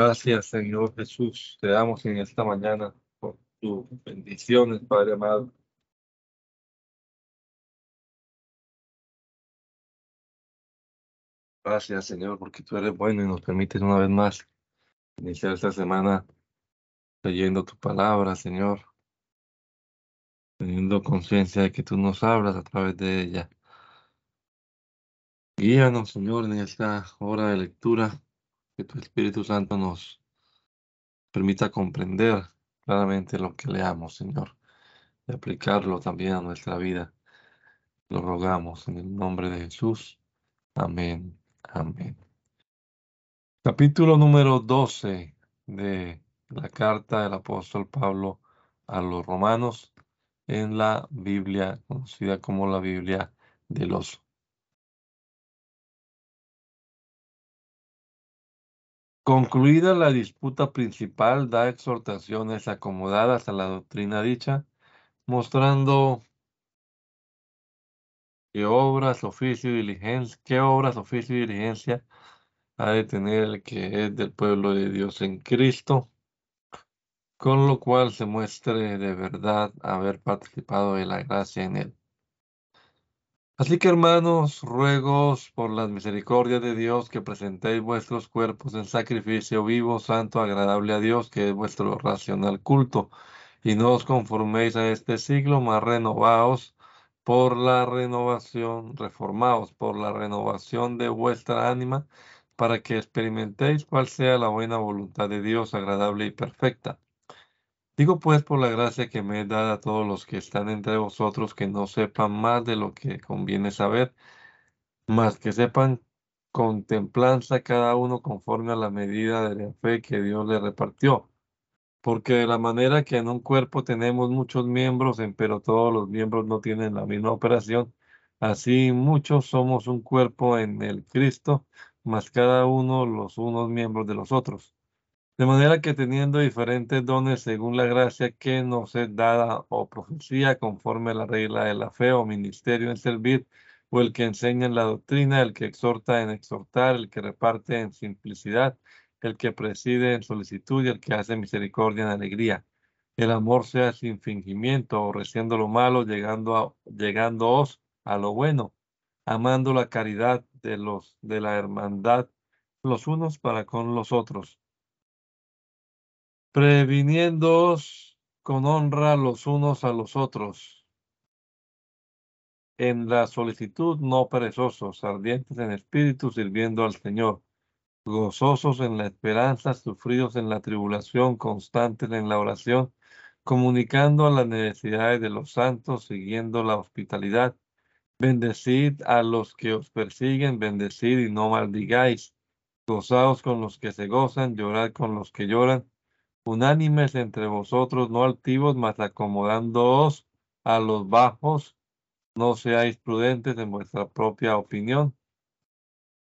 Gracias, Señor Jesús. Te damos en esta mañana por tus bendiciones, Padre amado. Gracias, Señor, porque tú eres bueno y nos permites una vez más iniciar esta semana leyendo tu palabra, Señor, teniendo conciencia de que tú nos hablas a través de ella. Guíanos, Señor, en esta hora de lectura, que tu Espíritu Santo nos permita comprender claramente lo que leamos, Señor, y aplicarlo también a nuestra vida. Lo rogamos en el nombre de Jesús. Amén. Amén. Capítulo número 12 de la carta del apóstol Pablo a los romanos en la Biblia, conocida como la Biblia del oso. Concluida la disputa principal, da exhortaciones acomodadas a la doctrina dicha, mostrando qué obras, oficio y diligencia, ha de tener el que es del pueblo de Dios en Cristo, con lo cual se muestre de verdad haber participado de la gracia en él. Así que hermanos, ruegos por las misericordias de Dios que presentéis vuestros cuerpos en sacrificio vivo, santo, agradable a Dios, que es vuestro racional culto, y no os conforméis a este siglo, más renovaos por la renovación, reformaos por la renovación de vuestra ánima, para que experimentéis cuál sea la buena voluntad de Dios, agradable y perfecta. Digo pues por la gracia que me he dado a todos los que están entre vosotros que no sepan más de lo que conviene saber, más que sepan contemplanza cada uno conforme a la medida de la fe que Dios le repartió. Porque de la manera que en un cuerpo tenemos muchos miembros, pero todos los miembros no tienen la misma operación, así muchos somos un cuerpo en el Cristo, más cada uno los unos miembros de los otros. De manera que teniendo diferentes dones según la gracia que nos es dada o profecía conforme a la regla de la fe o ministerio en servir, o el que enseña en la doctrina, el que exhorta en exhortar, el que reparte en simplicidad, el que preside en solicitud y el que hace misericordia en alegría. El amor sea sin fingimiento, aborreciendo lo malo, llegando a, llegándoos a lo bueno, amando la caridad de los de la hermandad los unos para con los otros previniéndoos con honra los unos a los otros, en la solicitud no perezosos, ardientes en espíritu, sirviendo al Señor, gozosos en la esperanza, sufridos en la tribulación, constantes en la oración, comunicando a las necesidades de los santos, siguiendo la hospitalidad. Bendecid a los que os persiguen, bendecid y no maldigáis. Gozaos con los que se gozan, llorad con los que lloran unánimes entre vosotros, no altivos, mas acomodándoos a los bajos, no seáis prudentes en vuestra propia opinión,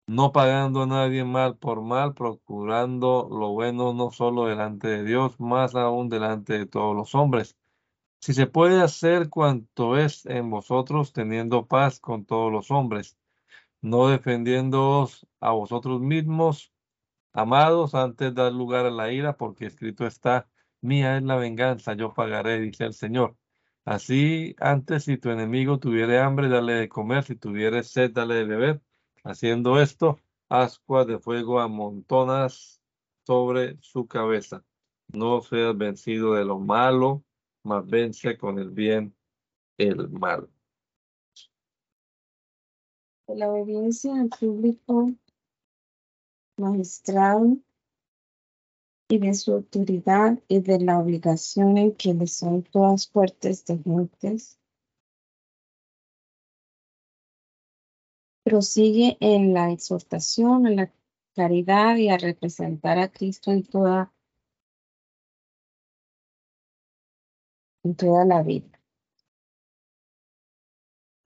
no pagando a nadie mal por mal, procurando lo bueno no solo delante de Dios, más aún delante de todos los hombres. Si se puede hacer cuanto es en vosotros, teniendo paz con todos los hombres, no defendiéndoos a vosotros mismos, Amados, antes dar lugar a la ira, porque escrito está, mía es la venganza, yo pagaré, dice el Señor. Así, antes si tu enemigo tuviere hambre, dale de comer, si tuviere sed, dale de beber. Haciendo esto, ascuas de fuego amontonas sobre su cabeza. No seas vencido de lo malo, mas vence con el bien el mal. La obediencia al público magistrado y de su autoridad y de la obligación en que le son todas fuertes de gentes. Prosigue en la exhortación, en la caridad y a representar a Cristo en toda, en toda la vida.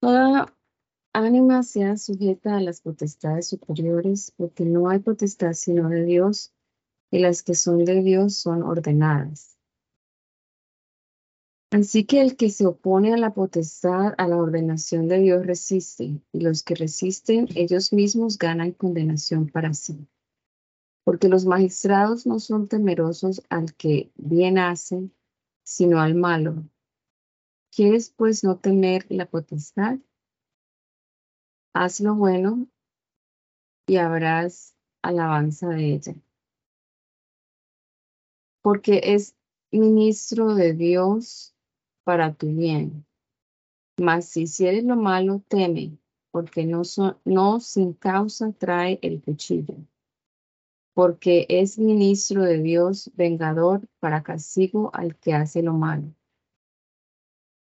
Toda ánima sea sujeta a las potestades superiores, porque no hay potestad sino de Dios, y las que son de Dios son ordenadas. Así que el que se opone a la potestad, a la ordenación de Dios, resiste, y los que resisten, ellos mismos ganan condenación para sí. Porque los magistrados no son temerosos al que bien hace, sino al malo. ¿Quieres pues no temer la potestad? Haz lo bueno y habrás alabanza de ella. Porque es ministro de Dios para tu bien. Mas si hicieres lo malo, teme, porque no, no sin causa trae el cuchillo. Porque es ministro de Dios vengador para castigo al que hace lo malo.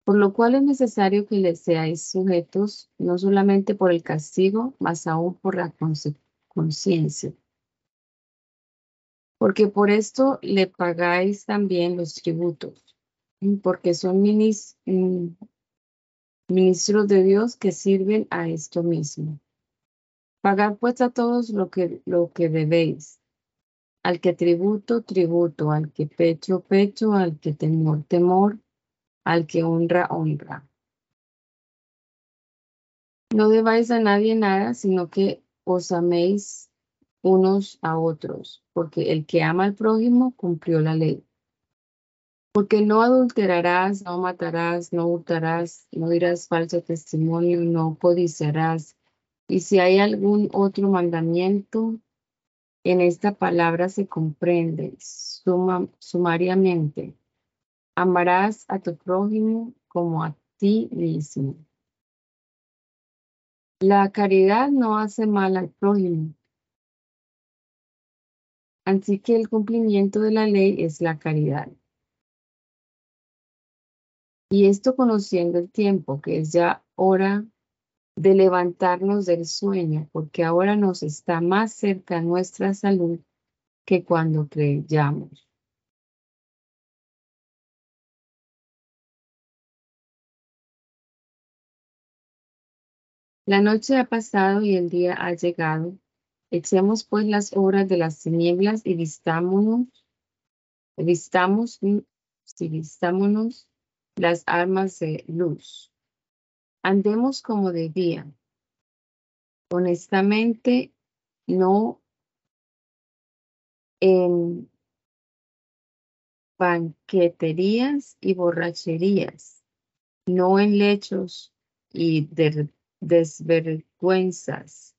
Por lo cual es necesario que le seáis sujetos, no solamente por el castigo, mas aún por la conciencia. Porque por esto le pagáis también los tributos, porque son mm, ministros de Dios que sirven a esto mismo. Pagad pues a todos lo que, lo que debéis. Al que tributo, tributo, al que pecho, pecho, al que temor, temor, al que honra, honra. No debáis a nadie nada, sino que os améis unos a otros, porque el que ama al prójimo cumplió la ley. Porque no adulterarás, no matarás, no hurtarás, no dirás falso testimonio, no codiciarás. Y si hay algún otro mandamiento, en esta palabra se comprende sumariamente. Amarás a tu prójimo como a ti mismo. La caridad no hace mal al prójimo, Así que el cumplimiento de la ley es la caridad. Y esto conociendo el tiempo, que es ya hora de levantarnos del sueño, porque ahora nos está más cerca nuestra salud que cuando creyamos. La noche ha pasado y el día ha llegado. Echemos pues las obras de las tinieblas y vistámonos, vistamos, si vistámonos las armas de luz. Andemos como de día, honestamente, no en banqueterías y borracherías, no en lechos y desvergüenzas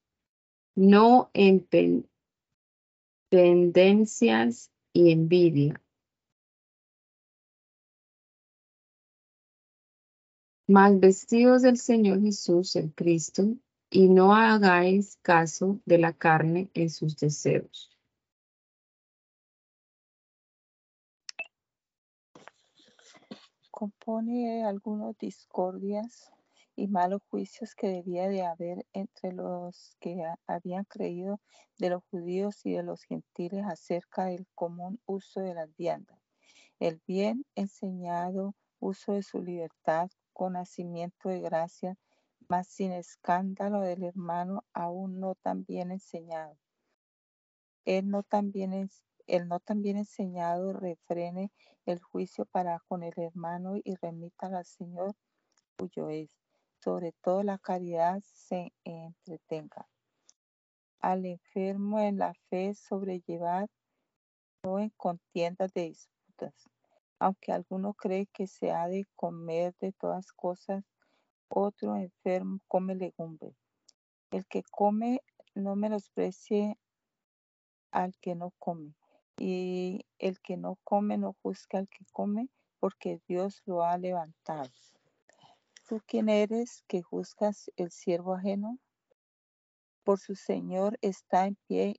no en tendencias y envidia. Más vestidos del Señor Jesús, el Cristo, y no hagáis caso de la carne en sus deseos. Compone algunos discordias y malos juicios que debía de haber entre los que habían creído de los judíos y de los gentiles acerca del común uso de las viandas, el bien enseñado uso de su libertad con nacimiento de gracia, mas sin escándalo del hermano aún no tan bien enseñado. Él no tan bien, el no tan bien enseñado refrene el juicio para con el hermano y remita al Señor cuyo es sobre todo la caridad se entretenga. Al enfermo en la fe sobrellevar, no en contiendas de disputas. Aunque alguno cree que se ha de comer de todas cosas, otro enfermo come legumbres. El que come no menosprecie al que no come, y el que no come no juzga al que come, porque Dios lo ha levantado. ¿Tú quién eres que juzgas el siervo ajeno? Por su Señor está en pie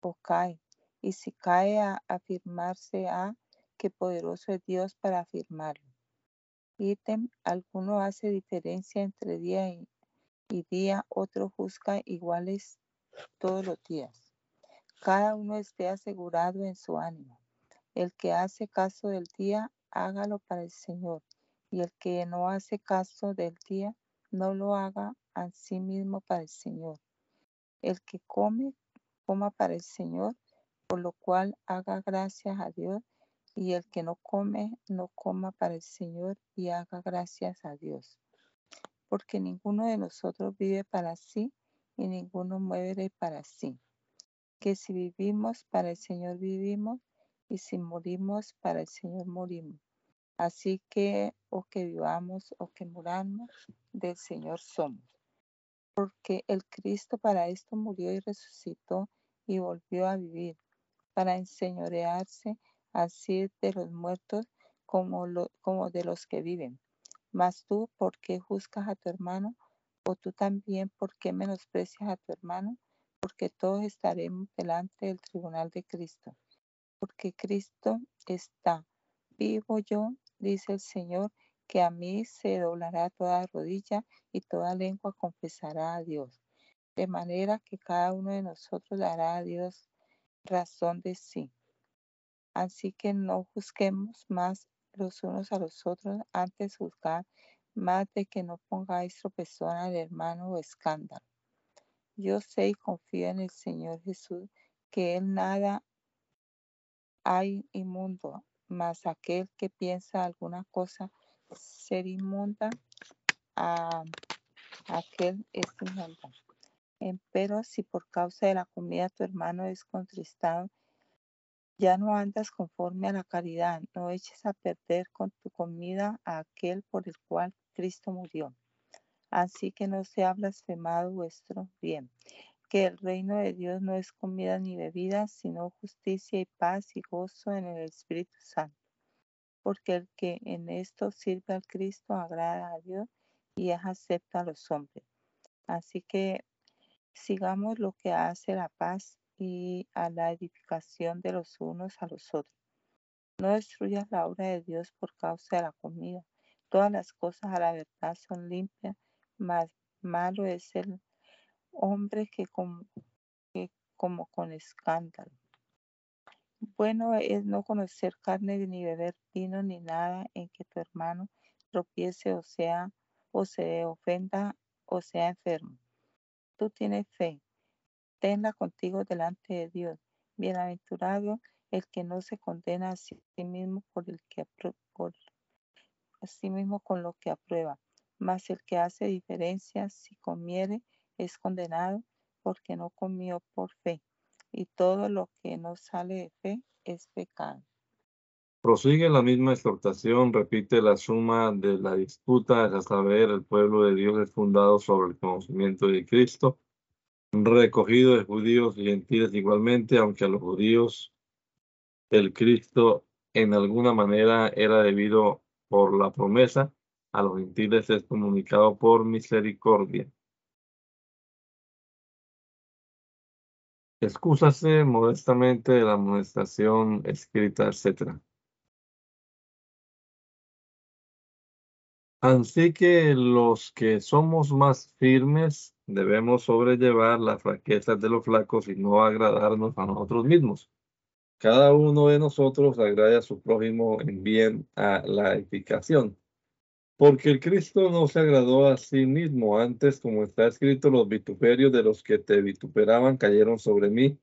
o cae, y si cae a afirmarse a que poderoso es Dios para afirmarlo. Ítem, alguno hace diferencia entre día y, y día, otro juzga iguales todos los días. Cada uno esté asegurado en su ánimo. El que hace caso del día, hágalo para el Señor y el que no hace caso del día, no lo haga a sí mismo para el Señor. El que come, coma para el Señor, por lo cual haga gracias a Dios, y el que no come, no coma para el Señor y haga gracias a Dios. Porque ninguno de nosotros vive para sí y ninguno muere para sí. que si vivimos, para el Señor vivimos, y si morimos, para el Señor morimos. Así que, o que vivamos o que muramos, del Señor somos. Porque el Cristo para esto murió y resucitó y volvió a vivir, para enseñorearse así de los muertos como, como de los que viven. Mas tú, ¿por qué juzgas a tu hermano? ¿O tú también, por qué menosprecias a tu hermano? Porque todos estaremos delante del tribunal de Cristo. Porque Cristo está vivo yo, dice el Señor, que a mí se doblará toda rodilla y toda lengua confesará a Dios. De manera que cada uno de nosotros dará a Dios razón de sí. Así que no juzguemos más los unos a los otros antes juzgar más de que no pongáis tropezón al hermano o escándalo. Yo sé y confío en el Señor Jesús que Él nada hay inmundo, mas aquel que piensa alguna cosa ser inmunda, a aquel es inmunda. Pero si por causa de la comida tu hermano es contristado, ya no andas conforme a la caridad, no eches a perder con tu comida a aquel por el cual Cristo murió. Así que no sea blasfemado vuestro bien, que el reino de Dios no es comida ni bebida, sino justicia y paz y gozo en el Espíritu Santo. Porque el que en esto sirve al Cristo agrada a Dios y es acepto a los hombres. Así que sigamos lo que hace la paz y a la edificación de los unos a los otros. No destruyas la obra de Dios por causa de la comida. Todas las cosas a la verdad son limpias, mas malo es el hombre que como, con escándalo. Bueno es no conocer carne ni beber vino ni nada en que tu hermano tropiece o sea o se ofenda o sea enfermo. Tú tienes fe, tenla contigo delante de Dios. Bienaventurado el que no se condena a sí mismo por el que por sí mismo con lo que aprueba. Mas el que hace diferencia si comiere es condenado porque no comió por fe. Y todo lo que no sale de fe es pecado. Prosigue la misma exhortación, repite la suma de la disputa, a saber, el pueblo de Dios es fundado sobre el conocimiento de Cristo recogido de judíos y gentiles igualmente, aunque a los judíos el Cristo en alguna manera era debido por la promesa, a los gentiles es comunicado por misericordia. Excúsase modestamente de la amonestación escrita, etc. Así que los que somos más firmes debemos sobrellevar las fraquezas de los flacos y no agradarnos a nosotros mismos. Cada uno de nosotros agrade a su prójimo en bien a la edificación. Porque el Cristo no se agradó a sí mismo. Antes, como está escrito, los vituperios de los que te vituperaban cayeron sobre mí.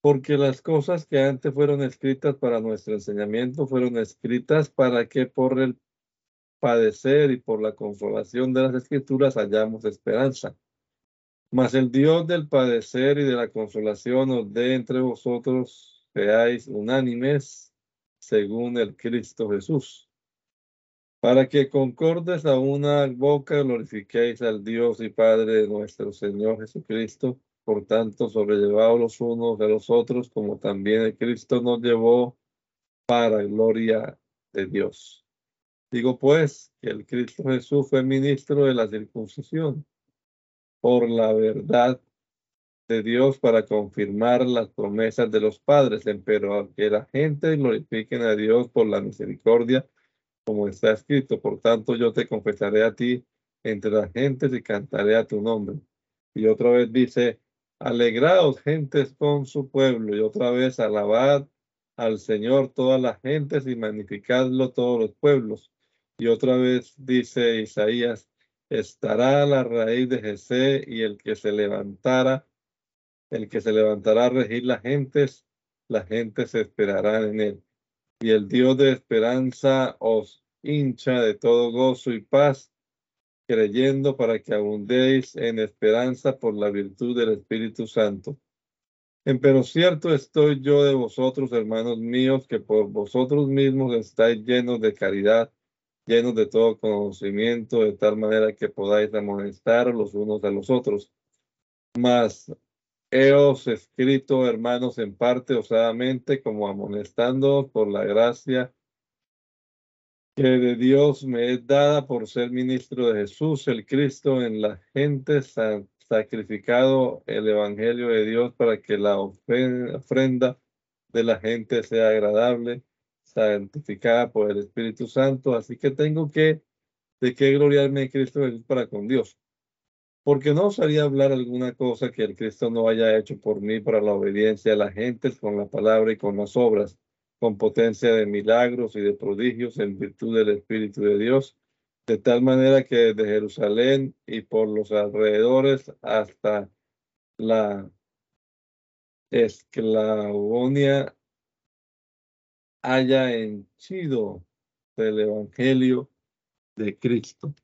Porque las cosas que antes fueron escritas para nuestro enseñamiento fueron escritas para que por el padecer y por la consolación de las escrituras hallamos esperanza. Mas el Dios del padecer y de la consolación os dé entre vosotros, seáis unánimes según el Cristo Jesús, para que concordes a una boca glorifiquéis al Dios y Padre de nuestro Señor Jesucristo. Por tanto, sobrellevados los unos de los otros, como también el Cristo nos llevó para gloria de Dios. Digo pues que el Cristo Jesús fue ministro de la circuncisión por la verdad de Dios para confirmar las promesas de los padres, pero que la gente glorifiquen a Dios por la misericordia, como está escrito. Por tanto, yo te confesaré a ti entre las gentes y cantaré a tu nombre. Y otra vez dice, alegraos gentes con su pueblo. Y otra vez, alabad al Señor todas las gentes y magnificadlo todos los pueblos. Y otra vez dice Isaías, estará la raíz de Jesé y el que se levantara, el que se levantará a regir las gentes, las gentes esperarán en él. Y el Dios de esperanza os hincha de todo gozo y paz, creyendo para que abundéis en esperanza por la virtud del Espíritu Santo. Pero cierto estoy yo de vosotros, hermanos míos, que por vosotros mismos estáis llenos de caridad, llenos de todo conocimiento, de tal manera que podáis amonestar los unos a los otros. Mas heos escrito, hermanos, en parte osadamente, como amonestando por la gracia que de Dios me es dada por ser ministro de Jesús, el Cristo, en la gente sacrificado el Evangelio de Dios para que la ofrenda de la gente sea agradable, santificada por el Espíritu Santo. Así que tengo que, de qué gloriarme en Cristo Jesús para con Dios. Porque no osaría hablar alguna cosa que el Cristo no haya hecho por mí para la obediencia de la gente con la palabra y con las obras con potencia de milagros y de prodigios en virtud del Espíritu de Dios, de tal manera que desde Jerusalén y por los alrededores hasta la esclavonia haya henchido del Evangelio de Cristo.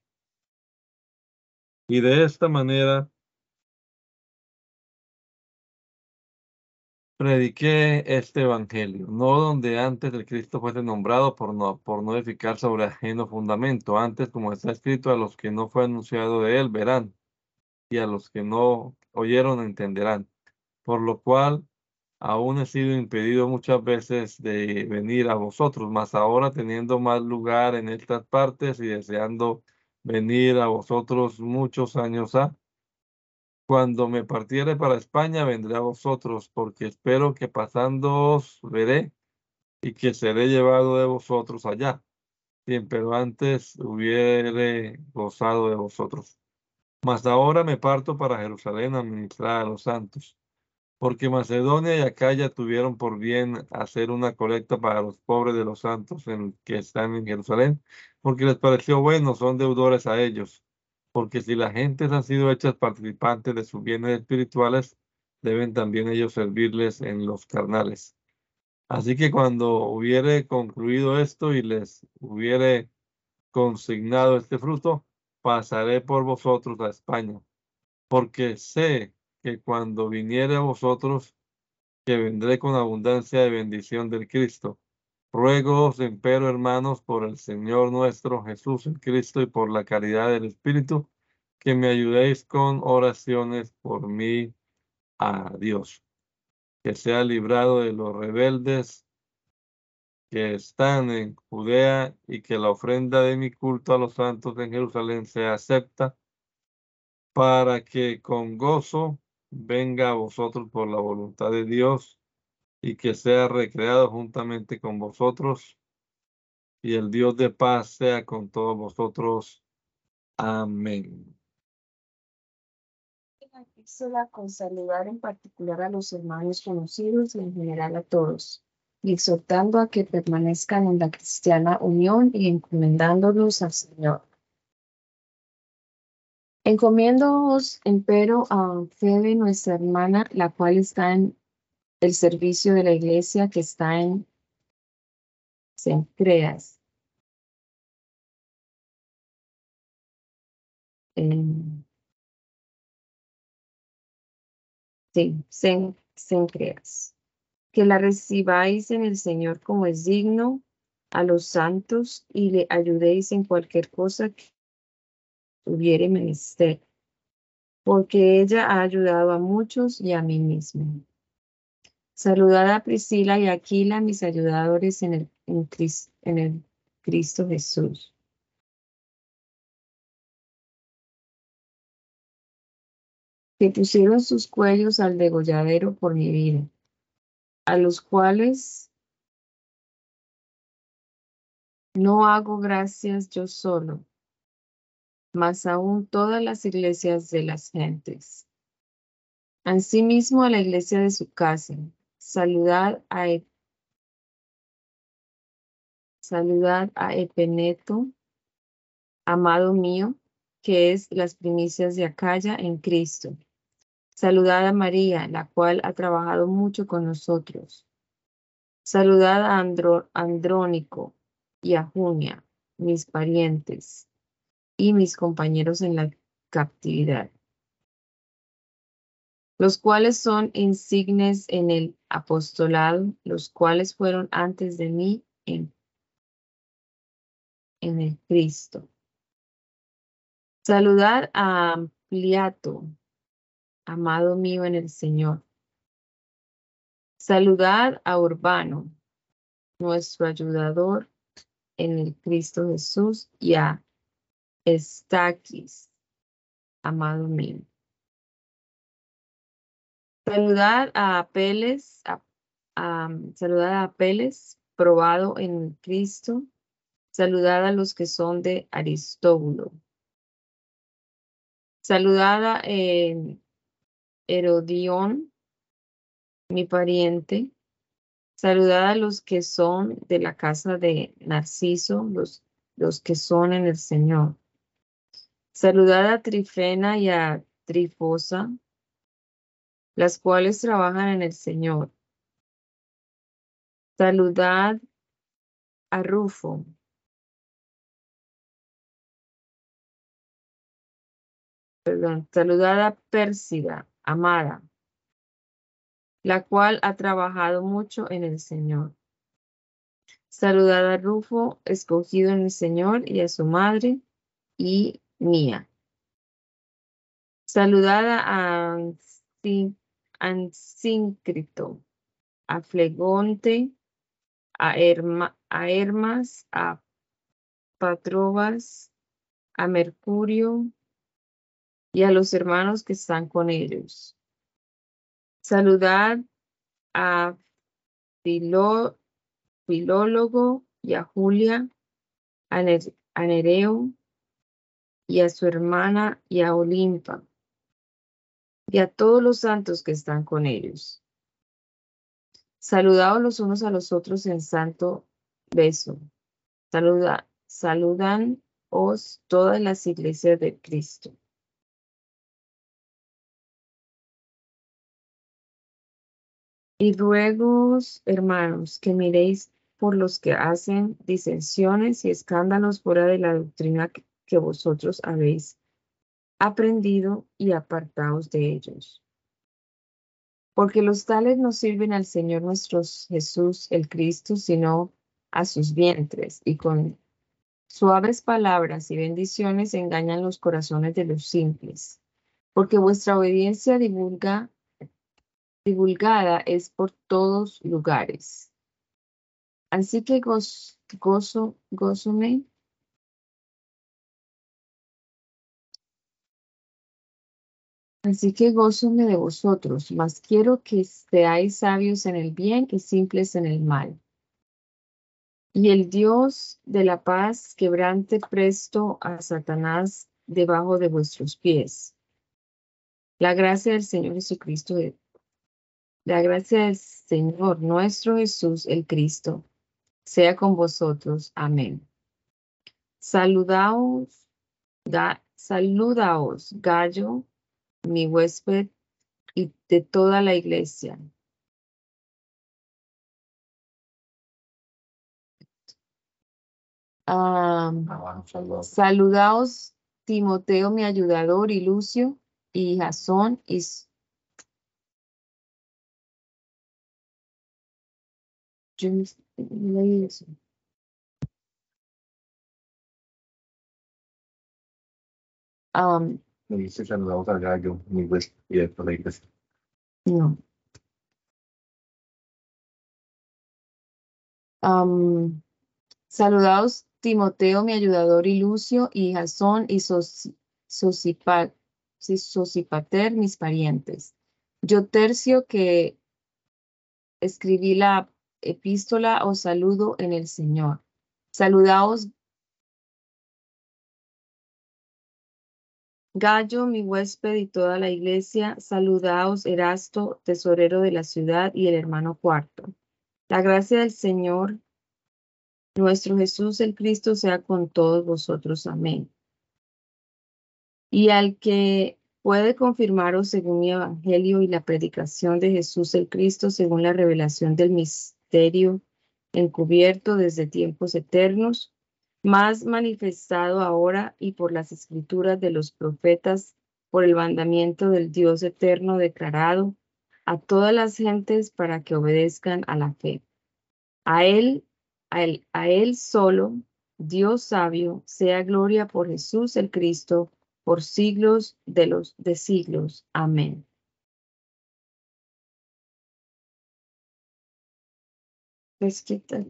Y de esta manera prediqué este evangelio, no donde antes el Cristo fuese nombrado por no, por no edificar sobre ajeno fundamento, antes como está escrito, a los que no fue anunciado de él verán, y a los que no oyeron entenderán, por lo cual aún he sido impedido muchas veces de venir a vosotros, mas ahora teniendo más lugar en estas partes y deseando venir a vosotros muchos años ha, cuando me partiere para España, vendré a vosotros, porque espero que pasándoos veré y que seré llevado de vosotros allá, pero antes hubiere gozado de vosotros. Mas ahora me parto para Jerusalén a ministrar a los santos, porque Macedonia y Acaya tuvieron por bien hacer una colecta para los pobres de los santos en, que están en Jerusalén, porque les pareció bueno, son deudores a ellos porque si las gentes han sido hechas participantes de sus bienes espirituales, deben también ellos servirles en los carnales. Así que cuando hubiere concluido esto y les hubiere consignado este fruto, pasaré por vosotros a España, porque sé que cuando viniere a vosotros, que vendré con abundancia de bendición del Cristo. Ruego, empero, hermanos, por el Señor nuestro Jesús el Cristo y por la caridad del Espíritu, que me ayudéis con oraciones por mí a Dios, que sea librado de los rebeldes que están en Judea y que la ofrenda de mi culto a los santos en Jerusalén sea acepta, para que con gozo venga a vosotros por la voluntad de Dios y que sea recreado juntamente con vosotros. Y el Dios de paz sea con todos vosotros. Amén. con saludar en particular a los hermanos conocidos y en general a todos, y exhortando a que permanezcan en la cristiana unión y encomendándolos al Señor. Encomiéndoos, empero, a Febe, nuestra hermana, la cual está en el servicio de la iglesia que está en Sencreas. En, sí, Sencreas. Que la recibáis en el Señor como es digno a los santos y le ayudéis en cualquier cosa que hubiere menester, porque ella ha ayudado a muchos y a mí mismo. Saludad a Priscila y Aquila, mis ayudadores en el, en, el Cristo Jesús. Que pusieron sus cuellos al degolladero por mi vida, a los cuales no hago gracias yo solo, mas aún todas las iglesias de las gentes. Asimismo a la iglesia de su casa, Saludad a, e, a Epeneto, amado mío, que es las primicias de Acaya en Cristo. Saludad a María, la cual ha trabajado mucho con nosotros. Saludad a Andrónico y a Junia, mis parientes y mis compañeros en la captividad. Los cuales son insignes en el apostolado, los cuales fueron antes de mí en, en el Cristo. Saludar a Ampliato, amado mío en el Señor. Saludar a Urbano, nuestro ayudador en el Cristo Jesús, y a Estaquis, amado mío. Saludar a Apeles, a, saludar a probado en Cristo. Saludar a los que son de Aristóbulo. Saludar a Herodión, mi pariente. Saludad a los que son de la casa de Narciso, los, los que son en el Señor. Saludad a Trifena y a Trifosa, las cuales trabajan en el Señor. Saludad a Rufo. Perdón, saludad a Pérsida, amada, la cual ha trabajado mucho en el Señor. Saludad a Rufo, escogido en el Señor, y a su madre y mía. Saludad a Ansíncrito, a Flegonte, a, a Hermas, a Patrobas, a Mercurio y a los hermanos que están con ellos. Saludad a Filólogo y a Julia, a, Nereo y a su hermana y a Olimpa y a todos los santos que están con ellos. Saludaos los unos a los otros en santo beso. Saluda, saludan os todas las iglesias de Cristo. Y ruego, hermanos, que miréis por los que hacen disensiones y escándalos fuera de la doctrina que vosotros habéis aprendido y apartaos de ellos. Porque los tales no sirven al Señor nuestro Jesús el Cristo, sino a sus vientres, y con suaves palabras y bendiciones engañan los corazones de los simples. Porque vuestra obediencia divulga, divulgada es por todos lugares. Así que gozo, gozo, gozome Así que gózome de vosotros, mas quiero que seáis sabios en el bien y simples en el mal. Y el Dios de la paz quebrante presto a Satanás debajo de vuestros pies. La gracia del Señor Jesucristo, la gracia del Señor nuestro Jesús el Cristo, sea con vosotros. Amén. Saludaos, saludaos, gallo mi huésped y de toda la iglesia. saludaos Timoteo, mi ayudador, y Lucio, y Jasón, y Um, me dice saludamos al gallo, mi huésped y de la iglesia. No. Um, saludados Timoteo, mi ayudador, y Lucio, y Jasón, y Sosipater, mis parientes. Yo tercio que escribí la epístola, os saludo en el Señor. Saludaos Gallo, mi huésped y toda la iglesia, saludaos Erasto, tesorero de la ciudad, y el hermano cuarto. La gracia del Señor, nuestro Jesús el Cristo, sea con todos vosotros. Amén. Y al que puede confirmaros según mi evangelio y la predicación de Jesús el Cristo, según la revelación del misterio encubierto desde tiempos eternos, más manifestado ahora y por las escrituras de los profetas por el mandamiento del Dios eterno declarado a todas las gentes para que obedezcan a la fe. A él, a él, a él solo, Dios sabio, sea gloria por Jesús el Cristo, por siglos de los de siglos. Amén. Escrita.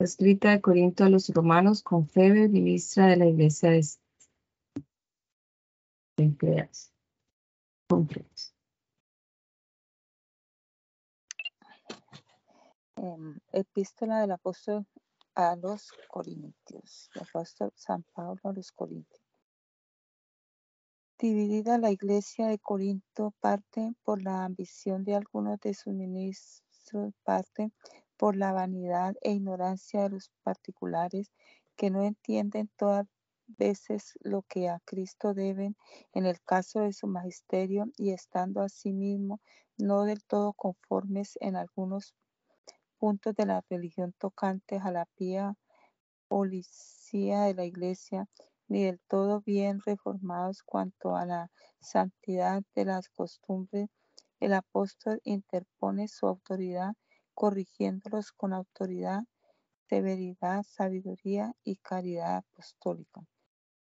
Escrita de Corinto a los romanos con Febe, ministra de la iglesia de Empleados. Em, epístola del apóstol a los Corintios. El apóstol San Pablo a los Corintios. Dividida la iglesia de Corinto, parte por la ambición de algunos de sus ministros, parte por la vanidad e ignorancia de los particulares que no entienden todas veces lo que a Cristo deben en el caso de su magisterio y estando asimismo no del todo conformes en algunos puntos de la religión tocantes a la pía policía de la iglesia, ni del todo bien reformados cuanto a la santidad de las costumbres, el apóstol interpone su autoridad, corrigiéndolos con autoridad, severidad, sabiduría y caridad apostólica.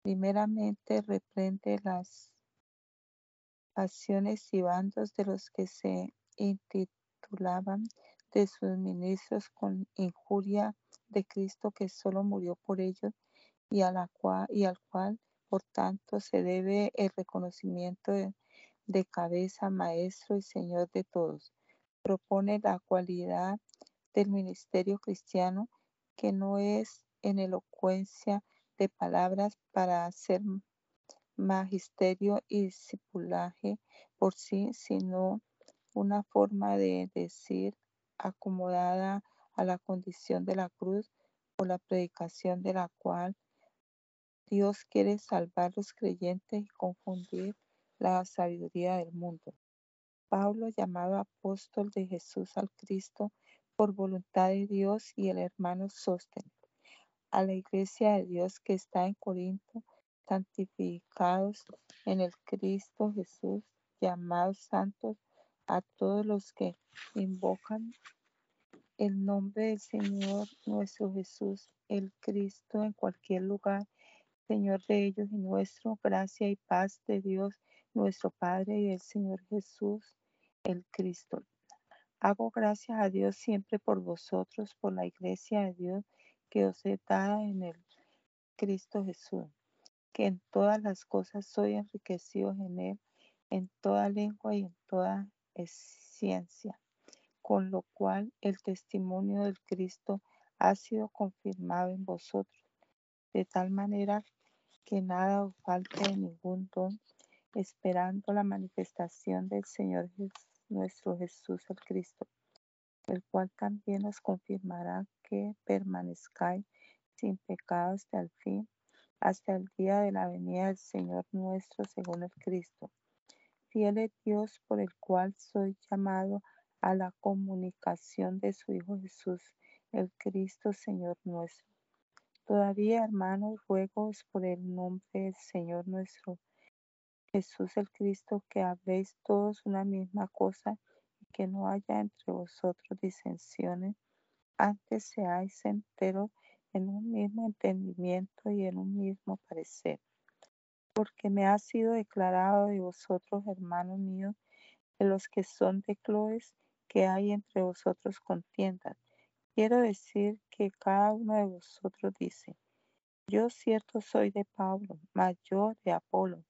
Primeramente reprende las pasiones y bandos de los que se intitulaban de sus ministros con injuria de Cristo que solo murió por ellos y, al cual por tanto se debe el reconocimiento de cabeza, maestro y señor de todos. Propone la cualidad del ministerio cristiano que no es en elocuencia de palabras para hacer magisterio y discipulaje por sí, sino una forma de decir acomodada a la condición de la cruz por la predicación de la cual Dios quiere salvar los creyentes y confundir la sabiduría del mundo. Pablo, llamado apóstol de Jesús al Cristo por voluntad de Dios y el hermano Sosten, a la iglesia de Dios que está en Corinto, santificados en el Cristo Jesús, llamados santos a todos los que invocan el nombre del Señor nuestro Jesús, el Cristo, en cualquier lugar, Señor de ellos y nuestro, gracia y paz de Dios nuestro Padre y del Señor Jesús, el Cristo. Hago gracias a Dios siempre por vosotros, por la iglesia de Dios que os he dado en el Cristo Jesús, que en todas las cosas soy enriquecido en él, en toda lengua y en toda ciencia, con lo cual el testimonio del Cristo ha sido confirmado en vosotros, de tal manera que nada os falte de ningún don, esperando la manifestación del Señor nuestro Jesús el Cristo, el cual también os confirmará que permanezcáis sin pecado hasta el fin, hasta el día de la venida del Señor nuestro según el Cristo Fiel es Dios por el cual soy llamado a la comunicación de su Hijo Jesús, el Cristo Señor nuestro. Todavía, hermanos, ruego por el nombre del Señor nuestro Jesús el Cristo, que habléis todos una misma cosa y que no haya entre vosotros disensiones, antes seáis enteros en un mismo entendimiento y en un mismo parecer porque me ha sido declarado de vosotros, hermanos míos, de los que son de Cloes, que hay entre vosotros contiendas. Quiero decir que cada uno de vosotros dice, yo cierto soy de Pablo, mayor de Apolo,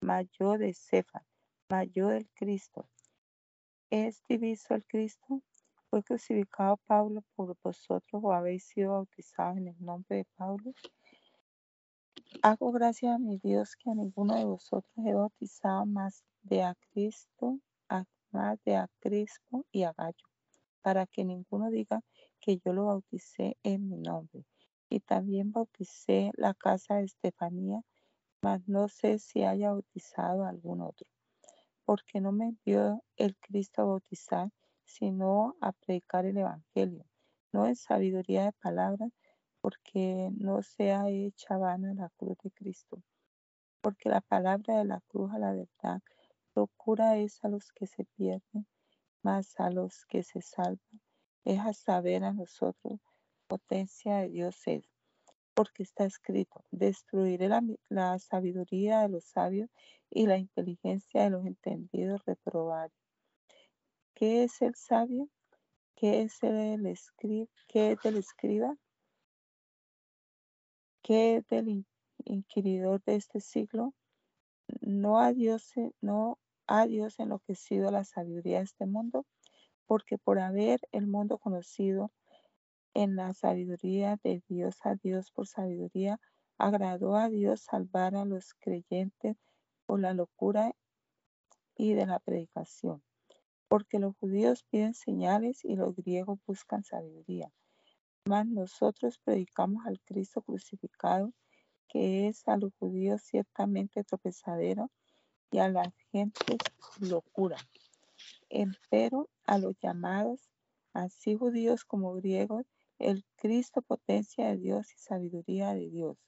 mayor de Cefa, mayor del Cristo. ¿Es diviso el Cristo? ¿Fue crucificado Pablo por vosotros o habéis sido bautizados en el nombre de Pablo? Hago gracias a mi Dios que a ninguno de vosotros he bautizado más de a Cristo, más de a Crispo y a Gallo, para que ninguno diga que yo lo bauticé en mi nombre. Y también bauticé la casa de Estefanía, mas no sé si haya bautizado a algún otro, porque no me envió el Cristo a bautizar, sino a predicar el Evangelio, no en sabiduría de palabras, porque no sea hecha vana la cruz de Cristo. Porque la palabra de la cruz a la verdad locura es a los que se pierden, más a los que se salvan, es a saber a nosotros, potencia de Dios es. Porque está escrito, destruiré la, sabiduría de los sabios y la inteligencia de los entendidos reprobaré. ¿Qué es el sabio? ¿Qué es el escriba? ¿Qué es el escriba? ¿Qué es del inquiridor de este siglo? No a Dios, no a Dios enloquecido la sabiduría de este mundo, porque por haber el mundo conocido en la sabiduría de Dios a Dios por sabiduría, agradó a Dios salvar a los creyentes por la locura y de la predicación. Porque los judíos piden señales y los griegos buscan sabiduría. Mas nosotros predicamos al Cristo crucificado, que es a los judíos ciertamente tropezadero y a la gente locura. Empero a los llamados, así judíos como griegos, el Cristo potencia de Dios y sabiduría de Dios.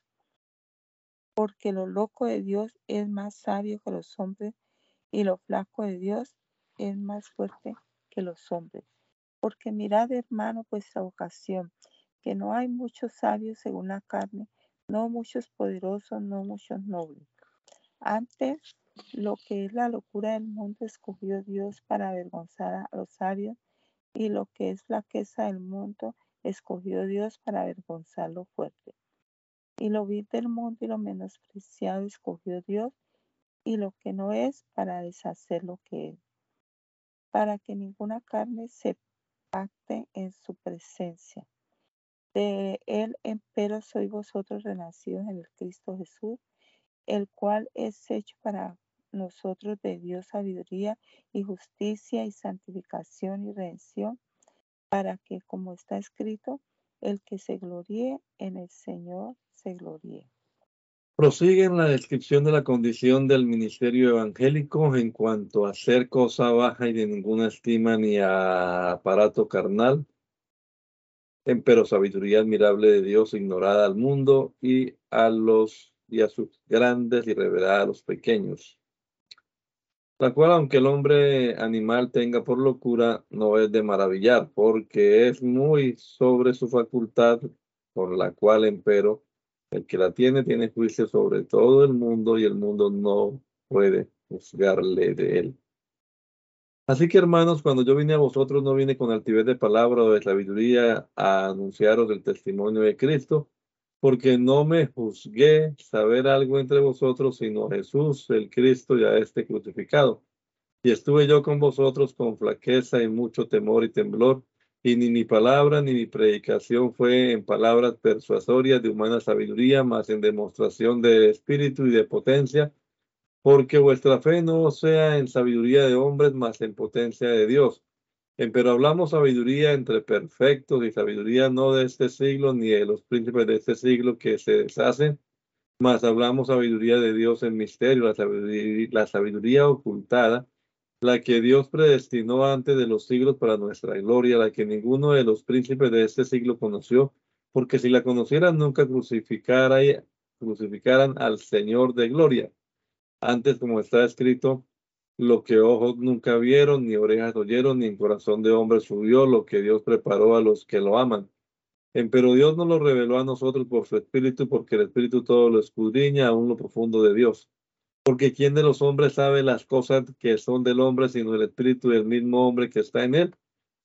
Porque lo loco de Dios es más sabio que los hombres y lo flaco de Dios es más fuerte que los hombres. Porque mirad, hermano, vuestra vocación, que no hay muchos sabios según la carne, no muchos poderosos, no muchos nobles. Antes, lo que es la locura del mundo escogió Dios para avergonzar a los sabios, y lo que es flaqueza del mundo escogió Dios para avergonzar lo fuerte. Y lo vil del mundo y lo menospreciado escogió Dios, y lo que no es para deshacer lo que es, para que ninguna carne se pacte en su presencia. De él, empero, sois vosotros renacidos en el Cristo Jesús, el cual es hecho para nosotros de Dios sabiduría y justicia y santificación y redención, para que, como está escrito, el que se gloríe en el Señor se gloríe. Prosigue en la descripción de la condición del ministerio evangélico en cuanto a ser cosa baja y de ninguna estima ni a aparato carnal, pero sabiduría admirable de Dios ignorada al mundo y a los y a sus grandes y revelada a los pequeños. La cual, aunque el hombre animal tenga por locura, no es de maravillar, porque es muy sobre su facultad, por la cual, empero, el que la tiene tiene juicio sobre todo el mundo y el mundo no puede juzgarle de él. Así que hermanos, cuando yo vine a vosotros, no vine con altivez de palabra o de sabiduría a anunciaros el testimonio de Cristo, porque no me juzgué saber algo entre vosotros, sino Jesús, el Cristo, ya este crucificado. Y estuve yo con vosotros con flaqueza y mucho temor y temblor, y ni mi palabra ni mi predicación fue en palabras persuasorias de humana sabiduría, mas en demostración de espíritu y de potencia, porque vuestra fe no sea en sabiduría de hombres, mas en potencia de Dios. Pero hablamos sabiduría entre perfectos y sabiduría no de este siglo ni de los príncipes de este siglo que se deshacen, mas hablamos sabiduría de Dios en misterio, la sabiduría, ocultada, la que Dios predestinó antes de los siglos para nuestra gloria, la que ninguno de los príncipes de este siglo conoció, porque si la conocieran nunca crucificaran, crucificaran al Señor de gloria. Antes, como está escrito, lo que ojos nunca vieron, ni orejas oyeron, ni corazón de hombre subió, lo que Dios preparó a los que lo aman. Pero Dios nos lo reveló a nosotros por su Espíritu, porque el Espíritu todo lo escudriña aún lo profundo de Dios. Porque ¿quién de los hombres sabe las cosas que son del hombre, sino el Espíritu del mismo hombre que está en él?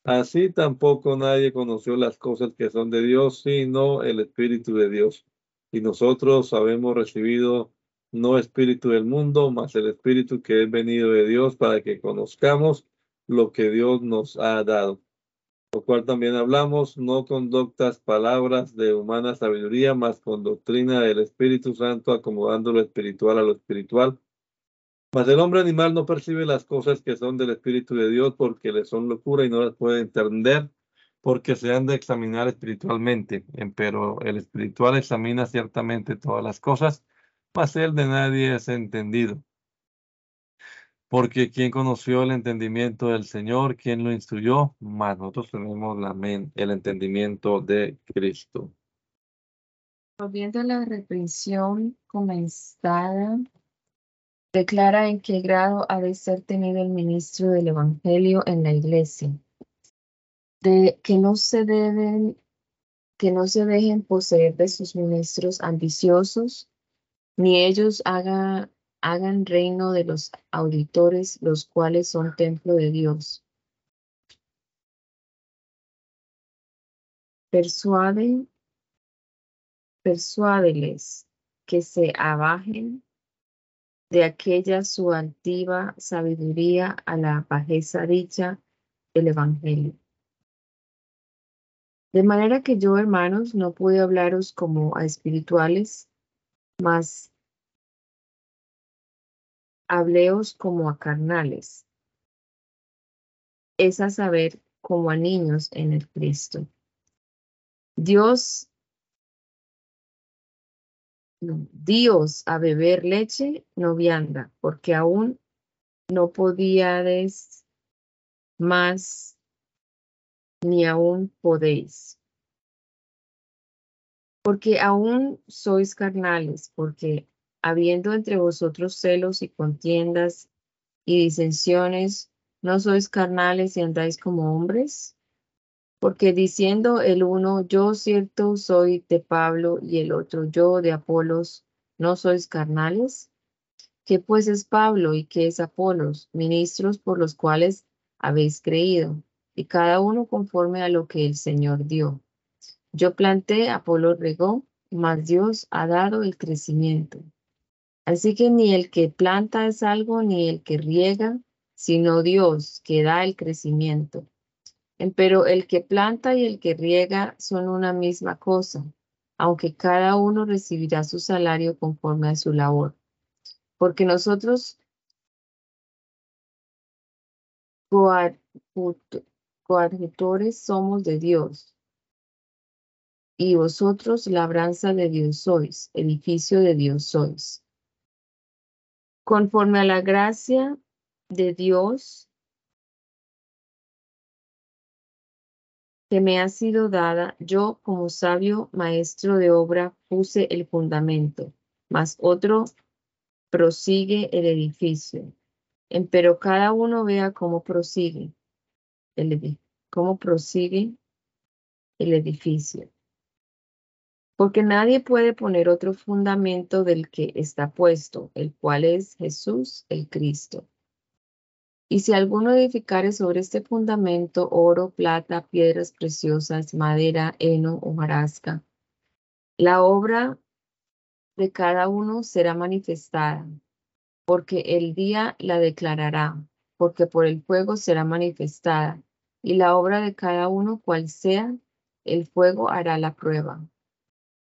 Así tampoco nadie conoció las cosas que son de Dios, sino el Espíritu de Dios. Y nosotros habemos recibido no espíritu del mundo, mas el espíritu que es venido de Dios para que conozcamos lo que Dios nos ha dado. Lo cual también hablamos, no con doctas palabras de humana sabiduría, mas con doctrina del Espíritu Santo, acomodando lo espiritual a lo espiritual. Mas el hombre animal no percibe las cosas que son del Espíritu de Dios porque le son locura y no las puede entender porque se han de examinar espiritualmente. Pero el espiritual examina ciertamente todas las cosas mas de nadie es entendido. Porque quien conoció el entendimiento del Señor, quien lo instruyó, mas nosotros tenemos el entendimiento de Cristo. Volviendo a la reprensión comenzada, declara en qué grado ha de ser tenido el ministro del Evangelio en la iglesia, de que no se deben, que no se dejen poseer de sus ministros ambiciosos, ni ellos hagan reino de los auditores, los cuales son templo de Dios. Persuaden, persuádeles que se abajen de aquella su altiva sabiduría a la bajeza dicha del Evangelio. De manera que yo, hermanos, no pude hablaros como a espirituales, mas hableos como a carnales, es a saber, como a niños en el Cristo. Dios, Dios a beber leche no vianda, porque aún no podíades más, ni aún podéis. Porque aún sois carnales, porque habiendo entre vosotros celos y contiendas y disensiones, ¿no sois carnales y andáis como hombres? Porque diciendo el uno, yo cierto soy de Pablo, y el otro, yo de Apolos, ¿no sois carnales? ¿Qué pues es Pablo y qué es Apolos? Ministros por los cuales habéis creído, y cada uno conforme a lo que el Señor dio. Yo planté, Apolo regó, mas Dios ha dado el crecimiento. Así que ni el que planta es algo, ni el que riega, sino Dios que da el crecimiento. Pero el que planta y el que riega son una misma cosa, aunque cada uno recibirá su salario conforme a su labor. Porque nosotros coadjutores somos de Dios, y vosotros labranza de Dios sois, edificio de Dios sois conforme a la gracia de Dios que me ha sido dada, yo como sabio maestro de obra puse el fundamento, mas otro prosigue el edificio. Pero cada uno vea cómo prosigue el, cómo prosigue el edificio porque nadie puede poner otro fundamento del que está puesto, el cual es Jesús el Cristo. Y si alguno edificare sobre este fundamento oro, plata, piedras preciosas, madera, heno o marasca, la obra de cada uno será manifestada, porque el día la declarará, porque por el fuego será manifestada, y la obra de cada uno, cual sea, el fuego hará la prueba.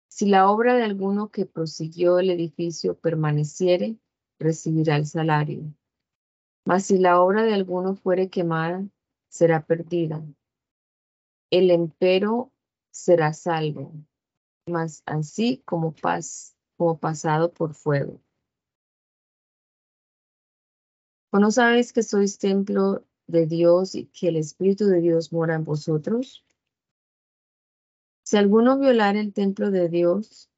Si la obra de alguno que prosiguió el edificio permaneciere, recibirá el salario. Mas si la obra de alguno fuere quemada, será perdida. El empero será salvo, mas así como, paz, como pasado por fuego. ¿O no sabéis que sois templo de Dios y que el Espíritu de Dios mora en vosotros? Si alguno violar el templo de Dios,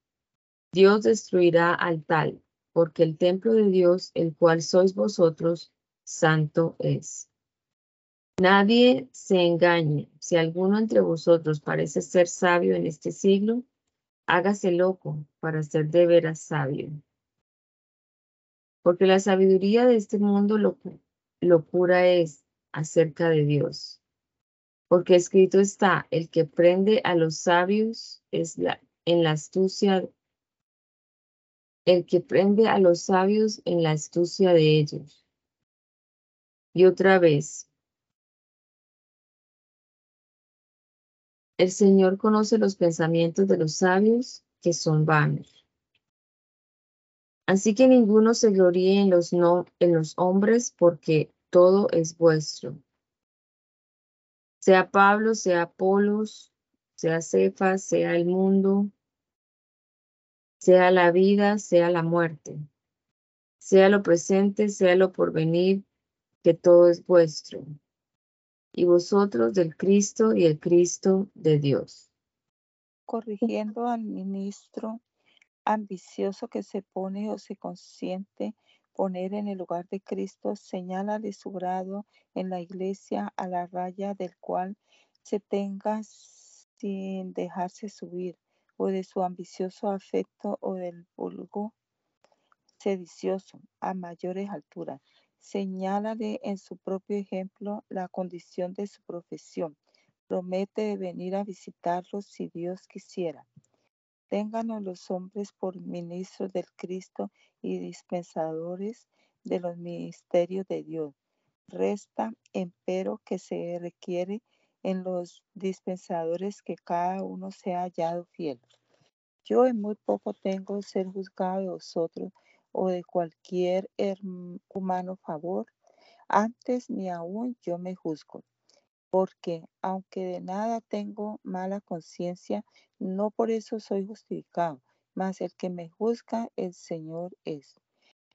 Dios destruirá al tal, porque el templo de Dios, el cual sois vosotros, santo es. Nadie se engañe. Si alguno entre vosotros parece ser sabio en este siglo, hágase loco para ser de veras sabio. Porque la sabiduría de este mundo locura es acerca de Dios porque escrito está, el que prende a los sabios es la, en la astucia, el que prende a los sabios en la astucia de ellos. Y otra vez, el Señor conoce los pensamientos de los sabios que son vanos. Así que ninguno se gloríe en los, no, en los hombres porque todo es vuestro sea Pablo, sea Apolos, sea Cefas, sea el mundo, sea la vida, sea la muerte, sea lo presente, sea lo porvenir, que todo es vuestro, y vosotros del Cristo y el Cristo de Dios. corrigiendo al ministro ambicioso que se pone o se consiente poner en el lugar de Cristo, señálale su grado en la iglesia a la raya del cual se tenga sin dejarse subir, o de su ambicioso afecto o del vulgo sedicioso a mayores alturas. Señálale en su propio ejemplo la condición de su profesión. Promete venir a visitarlos si Dios quisiera. Ténganos los hombres por ministros del Cristo y dispensadores de los ministerios de Dios. Resta, empero, que se requiere en los dispensadores que cada uno sea hallado fiel. Yo en muy poco tengo ser juzgado de vosotros o de cualquier humano favor, antes ni aún yo me juzgo, porque aunque de nada tengo mala conciencia, no por eso soy justificado, mas el que me juzga el Señor es.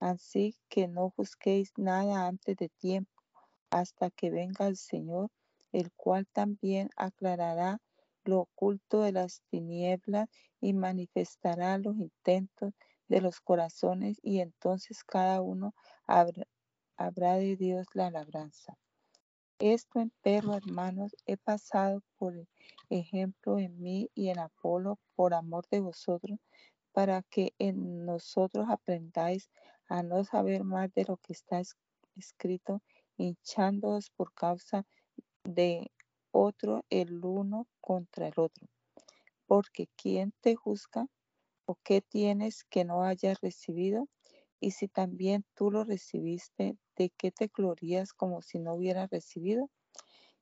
Así que no juzguéis nada antes de tiempo, hasta que venga el Señor, el cual también aclarará lo oculto de las tinieblas y manifestará los intentos de los corazones y entonces cada uno habrá, de Dios la labranza. Esto, empero, hermanos, he pasado por ejemplo en mí y en Apolo por amor de vosotros, para que en nosotros aprendáis a no saber más de lo que está escrito, hinchándoos por causa de otro el uno contra el otro. Porque ¿quién te juzga? ¿O qué tienes que no hayas recibido? Y si también tú lo recibiste, ¿de qué te glorías como si no hubieras recibido?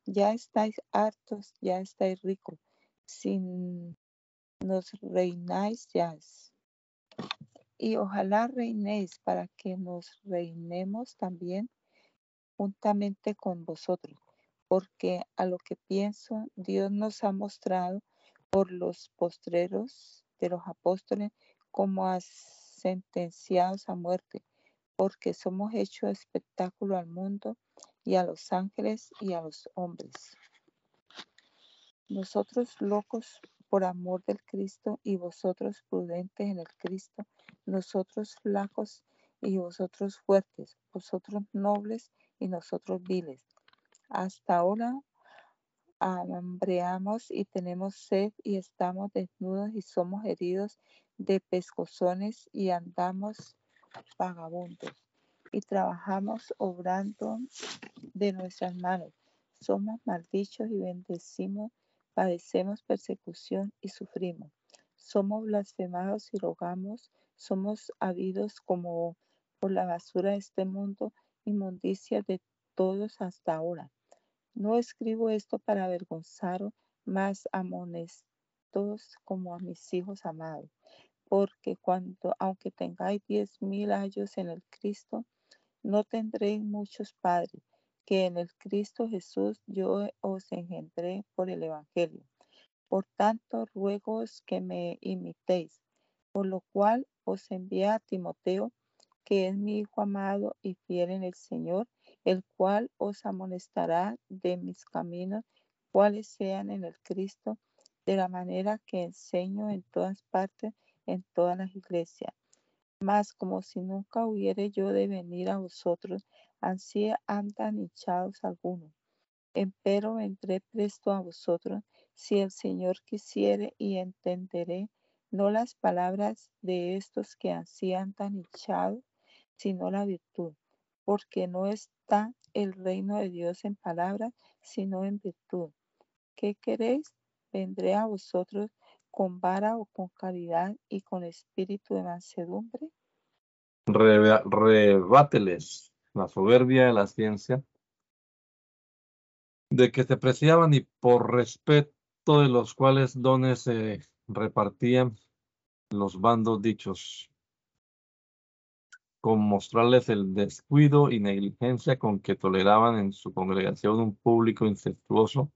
Ya estáis hartos, ya estáis ricos, si nos reináis ya. Y ojalá reinéis para que nos reinemos también juntamente con vosotros, porque a lo que pienso, Dios nos ha mostrado por los postreros de los apóstoles como sentenciados a muerte, porque somos hechos espectáculo al mundo y a los ángeles y a los hombres. Nosotros locos por amor del Cristo y vosotros prudentes en el Cristo, nosotros flacos y vosotros fuertes, vosotros nobles y nosotros viles. Hasta ahora hambreamos y tenemos sed y estamos desnudos y somos heridos de pescozones y andamos vagabundos y trabajamos obrando de nuestras manos. Somos maldichos y bendecimos, padecemos persecución y sufrimos. Somos blasfemados y rogamos, somos habidos como por la basura de este mundo, inmundicia de todos hasta ahora. No escribo esto para avergonzaros, más amonestos como a mis hijos amados, porque cuando, aunque tengáis diez mil años en el Cristo, no tendréis muchos padres, que en el Cristo Jesús yo os engendré por el Evangelio. Por tanto, ruego que me imitéis, por lo cual os envié a Timoteo, que es mi hijo amado y fiel en el Señor, el cual os amonestará de mis caminos, cuáles sean en el Cristo, de la manera que enseño en todas partes, en todas las iglesias. Mas como si nunca hubiere yo de venir a vosotros, así andan hinchados algunos. Empero vendré presto a vosotros, si el Señor quisiere, y entenderé no las palabras de estos que así andan hinchados, sino la virtud porque no está el reino de Dios en palabras, sino en virtud. ¿Qué queréis? Vendré a vosotros con vara o con caridad y con espíritu de mansedumbre. rebáteles la soberbia de la ciencia, de que se preciaban y por respeto de los cuales dones se repartían los bandos dichos con mostrarles el descuido y negligencia con que toleraban en su congregación un público incestuoso,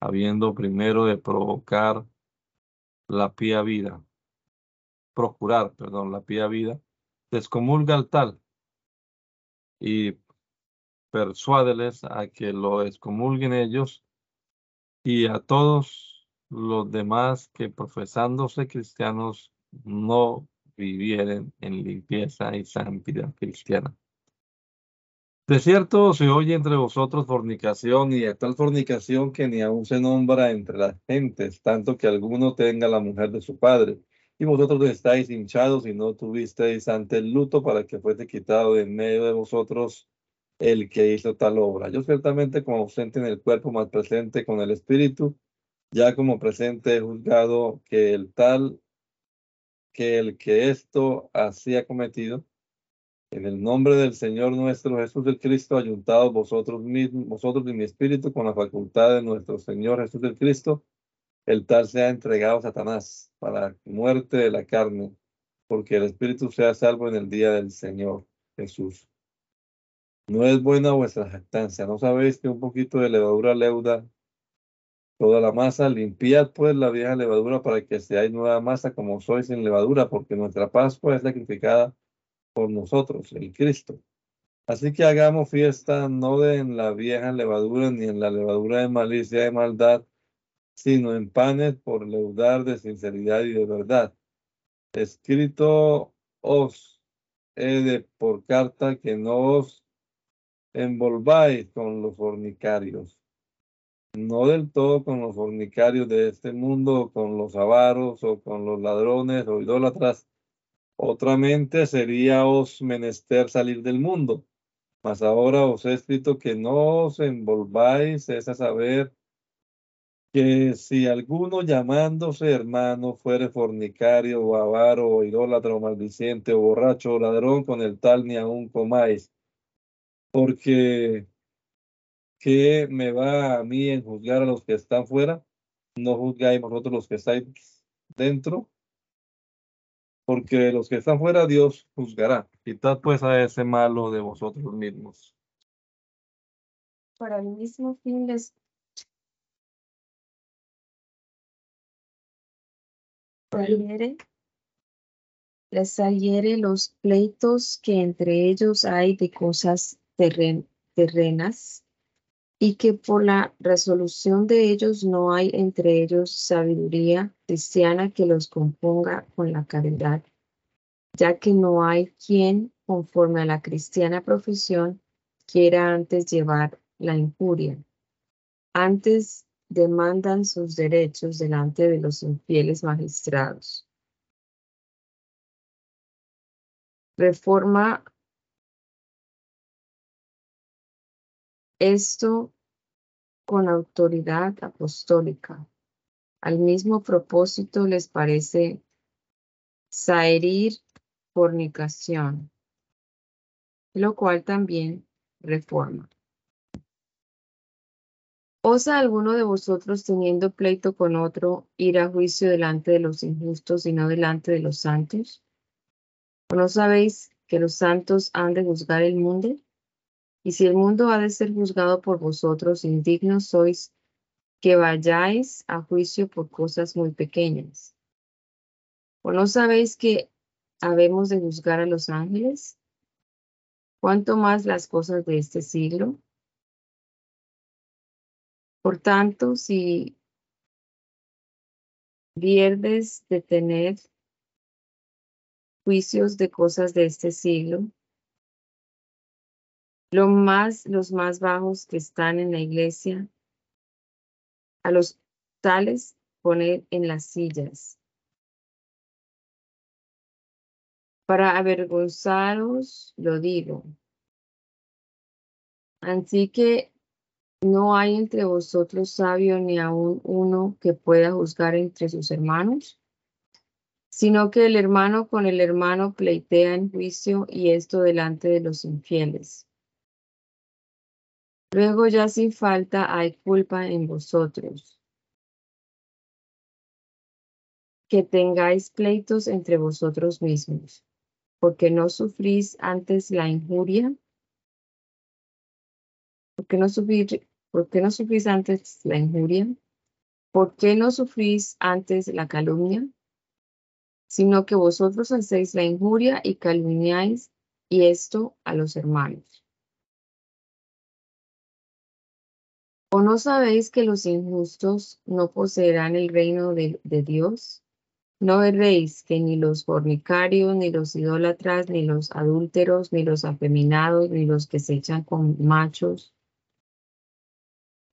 habiendo primero de provocar la pía vida, procurar, perdón, la pía vida, descomulga al tal. Y persuádeles a que lo excomulguen ellos. Y a todos los demás que profesándose cristianos no vivieren en limpieza y santidad cristiana. De cierto se oye entre vosotros fornicación y tal fornicación que ni aun se nombra entre las gentes, tanto que alguno tenga la mujer de su padre. Y vosotros estáis hinchados y no tuvisteis ante el luto para que fuese quitado de en medio de vosotros el que hizo tal obra. Yo ciertamente como ausente en el cuerpo, más presente con el espíritu, ya como presente he juzgado que el tal, que el que esto hacía cometido, en el nombre del Señor nuestro Jesús del Cristo, ayuntados vosotros mismos, vosotros y mi espíritu, con la facultad de nuestro Señor Jesús del Cristo, el tal sea entregado a Satanás para muerte de la carne, porque el espíritu sea salvo en el día del Señor Jesús. No es buena vuestra jactancia, ¿no sabéis que un poquito de levadura leuda toda la masa? Limpiad pues la vieja levadura para que seáis nueva masa como sois sin levadura, porque nuestra Pascua es sacrificada por nosotros, el Cristo. Así que hagamos fiesta no de en la vieja levadura ni en la levadura de malicia y maldad, sino en panes por leudar de sinceridad y de verdad. Escrito os he de por carta que no os envolváis con los fornicarios, no del todo con los fornicarios de este mundo, con los avaros o con los ladrones o idólatras, otra mente sería os menester salir del mundo. Mas ahora os he escrito que no os envolváis, es a saber que si alguno llamándose hermano fuere fornicario o avaro o idólatra o maldiciente o borracho o ladrón, con el tal ni aún comáis. Porque ¿qué me va a mí en juzgar a los que están fuera? No juzgáis vosotros los que estáis dentro porque los que están fuera Dios juzgará. Quitad pues a ese malo de vosotros mismos. Para el mismo fin les saliere, les los pleitos que entre ellos hay de cosas terrenas y que por la resolución de ellos no hay entre ellos sabiduría cristiana que los componga con la caridad, ya que no hay quien, conforme a la cristiana profesión, quiera antes llevar la injuria. Antes demandan sus derechos delante de los infieles magistrados. Reforma Esto con autoridad apostólica. Al mismo propósito les parece saherir fornicación, lo cual también reforma. ¿Osa alguno de vosotros teniendo pleito con otro ir a juicio delante de los injustos y no delante de los santos? ¿O no sabéis que los santos han de juzgar el mundo? Y si el mundo ha de ser juzgado por vosotros, indignos sois que vayáis a juicio por cosas muy pequeñas. ¿O no sabéis que habemos de juzgar a los ángeles? ¿Cuánto más las cosas de este siglo? Por tanto, si pierdes de tener juicios de cosas de este siglo, lo más, los más bajos que están en la iglesia, a los tales poner en las sillas. Para avergonzaros, lo digo. Así que no hay entre vosotros sabio ni aún uno que pueda juzgar entre sus hermanos, sino que el hermano con el hermano pleitea en juicio y esto delante de los infieles. Luego ya sin falta hay culpa en vosotros. Que tengáis pleitos entre vosotros mismos, porque no sufrís antes la injuria. porque no sufrís, por qué no sufrís antes la injuria? ¿Por qué no sufrís antes la calumnia? Sino que vosotros hacéis la injuria y calumniáis, y esto a los hermanos. ¿O no sabéis que los injustos no poseerán el reino de, de Dios? ¿No veréis que ni los fornicarios, ni los idólatras, ni los adúlteros, ni los afeminados, ni los que se echan con machos,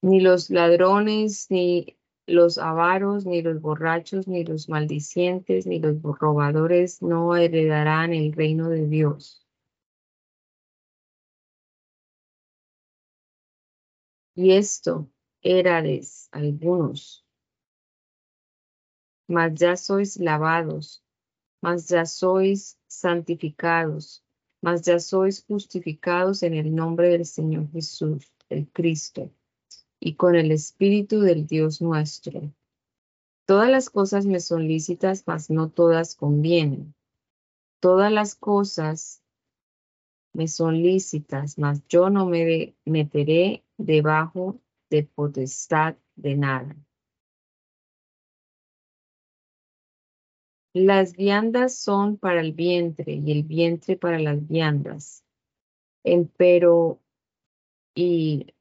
ni los ladrones, ni los avaros, ni los borrachos, ni los maldicientes, ni los robadores no heredarán el reino de Dios? Y esto érades algunos, mas ya sois lavados, mas ya sois santificados, mas ya sois justificados en el nombre del Señor Jesús, el Cristo, y con el Espíritu del Dios nuestro. Todas las cosas me son lícitas, mas no todas convienen. Todas las cosas me son lícitas, mas yo no me meteré debajo de potestad de nada. Las viandas son para el vientre y el vientre para las viandas. Pero y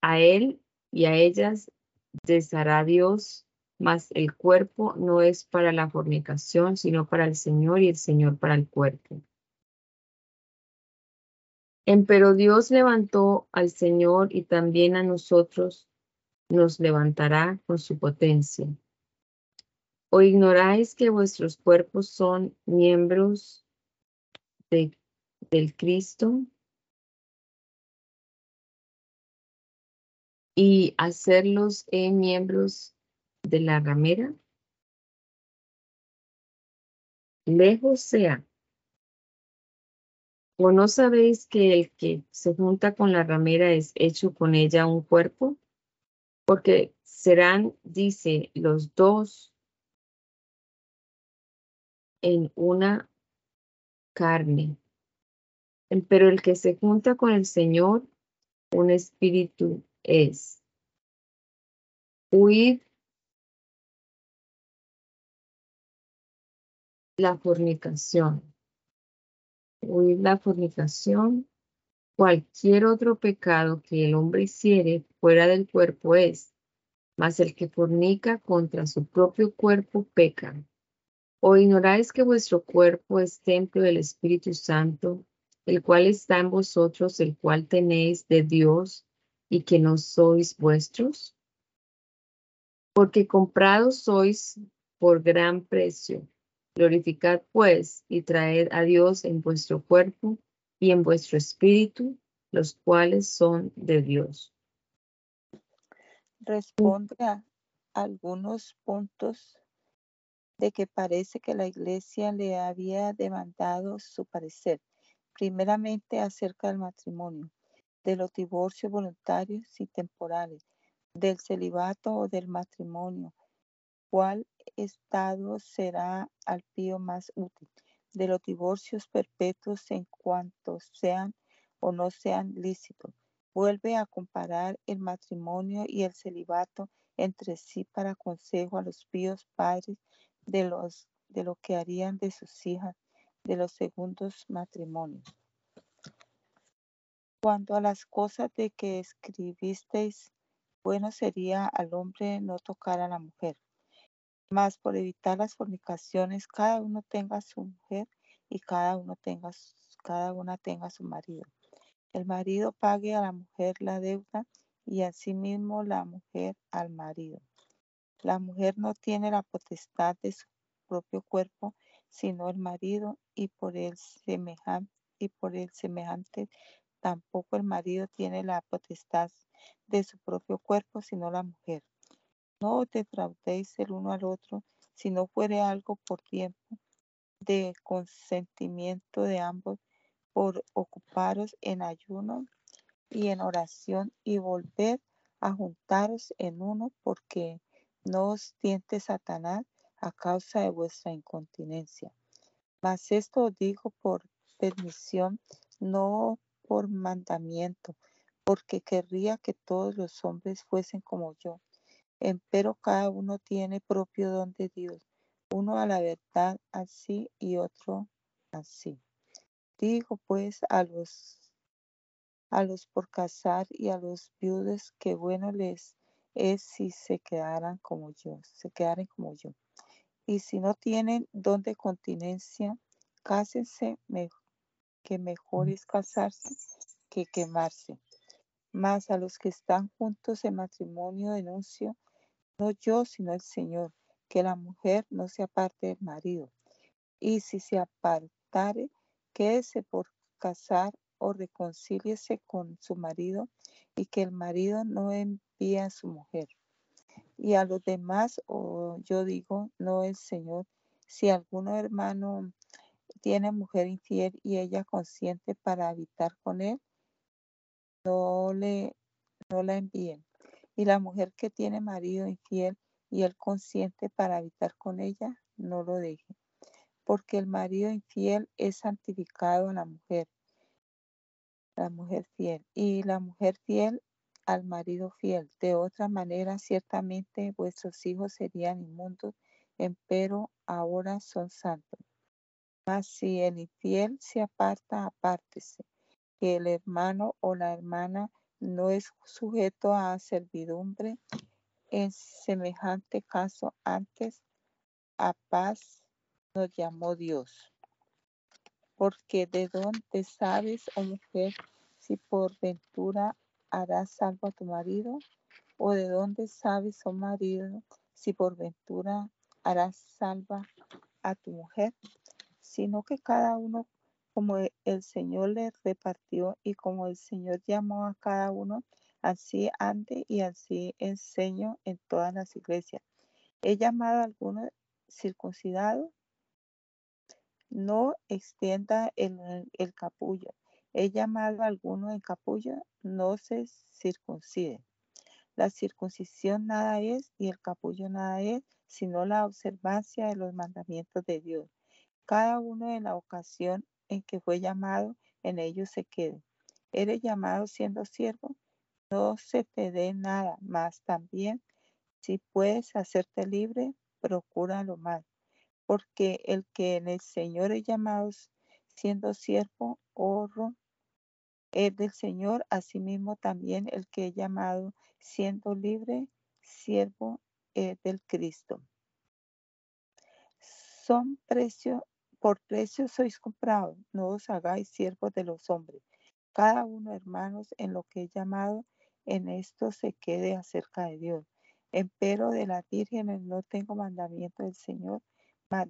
a él y a ellas deshará Dios, mas el cuerpo no es para la fornicación, sino para el Señor y el Señor para el cuerpo. Empero Dios levantó al Señor y también a nosotros nos levantará con su potencia. ¿O ignoráis que vuestros cuerpos son miembros de, del Cristo? Y hacerlos en miembros de la ramera. Lejos sea ¿O no sabéis que el que se junta con la ramera es hecho con ella un cuerpo? Porque serán, dice, los dos en una carne. Pero el que se junta con el Señor, un espíritu es. Huid la fornicación huir la fornicación, cualquier otro pecado que el hombre hiciere fuera del cuerpo es, mas el que fornica contra su propio cuerpo peca. ¿O ignoráis que vuestro cuerpo es templo del Espíritu Santo, el cual está en vosotros, el cual tenéis de Dios y que no sois vuestros? Porque comprados sois por gran precio. Glorificad pues y traed a Dios en vuestro cuerpo y en vuestro espíritu, los cuales son de Dios. Responde a algunos puntos de que parece que la iglesia le había demandado su parecer, primeramente acerca del matrimonio, de los divorcios voluntarios y temporales, del celibato o del matrimonio, cuál estado será al pío más útil, de los divorcios perpetuos en cuanto sean o no sean lícitos. Vuelve a comparar el matrimonio y el celibato entre sí para consejo a los píos padres de, los, de lo que harían de sus hijas de los segundos matrimonios. Cuanto a las cosas de que escribisteis, bueno sería al hombre no tocar a la mujer mas por evitar las fornicaciones, cada uno tenga su mujer y cada uno tenga cada una tenga su marido. El marido pague a la mujer la deuda y asimismo la mujer al marido. La mujer no tiene la potestad de su propio cuerpo, sino el marido, y por el semejante, y por el semejante tampoco el marido tiene la potestad de su propio cuerpo, sino la mujer. No defraudéis el uno al otro, si no fuere algo por tiempo de consentimiento de ambos, por ocuparos en ayuno y en oración y volver a juntaros en uno, porque no os tiente Satanás a causa de vuestra incontinencia. Mas esto os digo por permisión, no por mandamiento, porque querría que todos los hombres fuesen como yo Empero cada uno tiene propio don de Dios, uno a la verdad así y otro así. Digo pues a los a los por casar y a los viudos que bueno les es si se quedaran como yo, se quedaren como yo. Y si no tienen don de continencia, cásense, que mejor es casarse que quemarse. Mas a los que están juntos en matrimonio denuncio, no yo, sino el Señor, que la mujer no se aparte del marido. Y si se apartare, quédese por casar o reconcíliese con su marido y que el marido no envíe a su mujer. Y a los demás, o yo digo, no el Señor, si alguno hermano tiene mujer infiel y ella consiente para habitar con él, no le no la envíen. Y la mujer que tiene marido infiel y él consiente para habitar con ella, no lo deje. Porque el marido infiel es santificado a la mujer, la mujer fiel, y la mujer fiel al marido fiel. De otra manera, ciertamente vuestros hijos serían inmundos, empero ahora son santos. Mas si el infiel se aparta, apártese, que el hermano o la hermana no es sujeto a servidumbre, en semejante caso antes a paz nos llamó Dios. Porque de dónde sabes, oh mujer, si por ventura harás salvo a tu marido, o de dónde sabes, oh marido, si por ventura harás salva a tu mujer, sino que cada uno como e, el Señor le repartió y como el Señor llamó a cada uno, así ande y así enseño en todas las iglesias. He llamado a algunos circuncidados no extienda el, el capullo. He llamado a alguno en capullo, no se circuncide. La circuncisión nada es y el capullo nada es, sino la observancia de los mandamientos de Dios. Cada uno en la ocasión en que fue llamado, en ello se quede. Eres llamado siendo siervo, no se te dé nada más también. Si puedes hacerte libre, procura lo más porque el que en el Señor es llamado siendo siervo, oro, es del Señor, asimismo también el que es llamado siendo libre, siervo es del Cristo. Son precio, por precio sois comprados, no os hagáis siervos de los hombres. Cada uno, hermanos, en lo que es llamado, en esto se quede acerca de Dios. Empero de la Virgen no tengo mandamiento del Señor,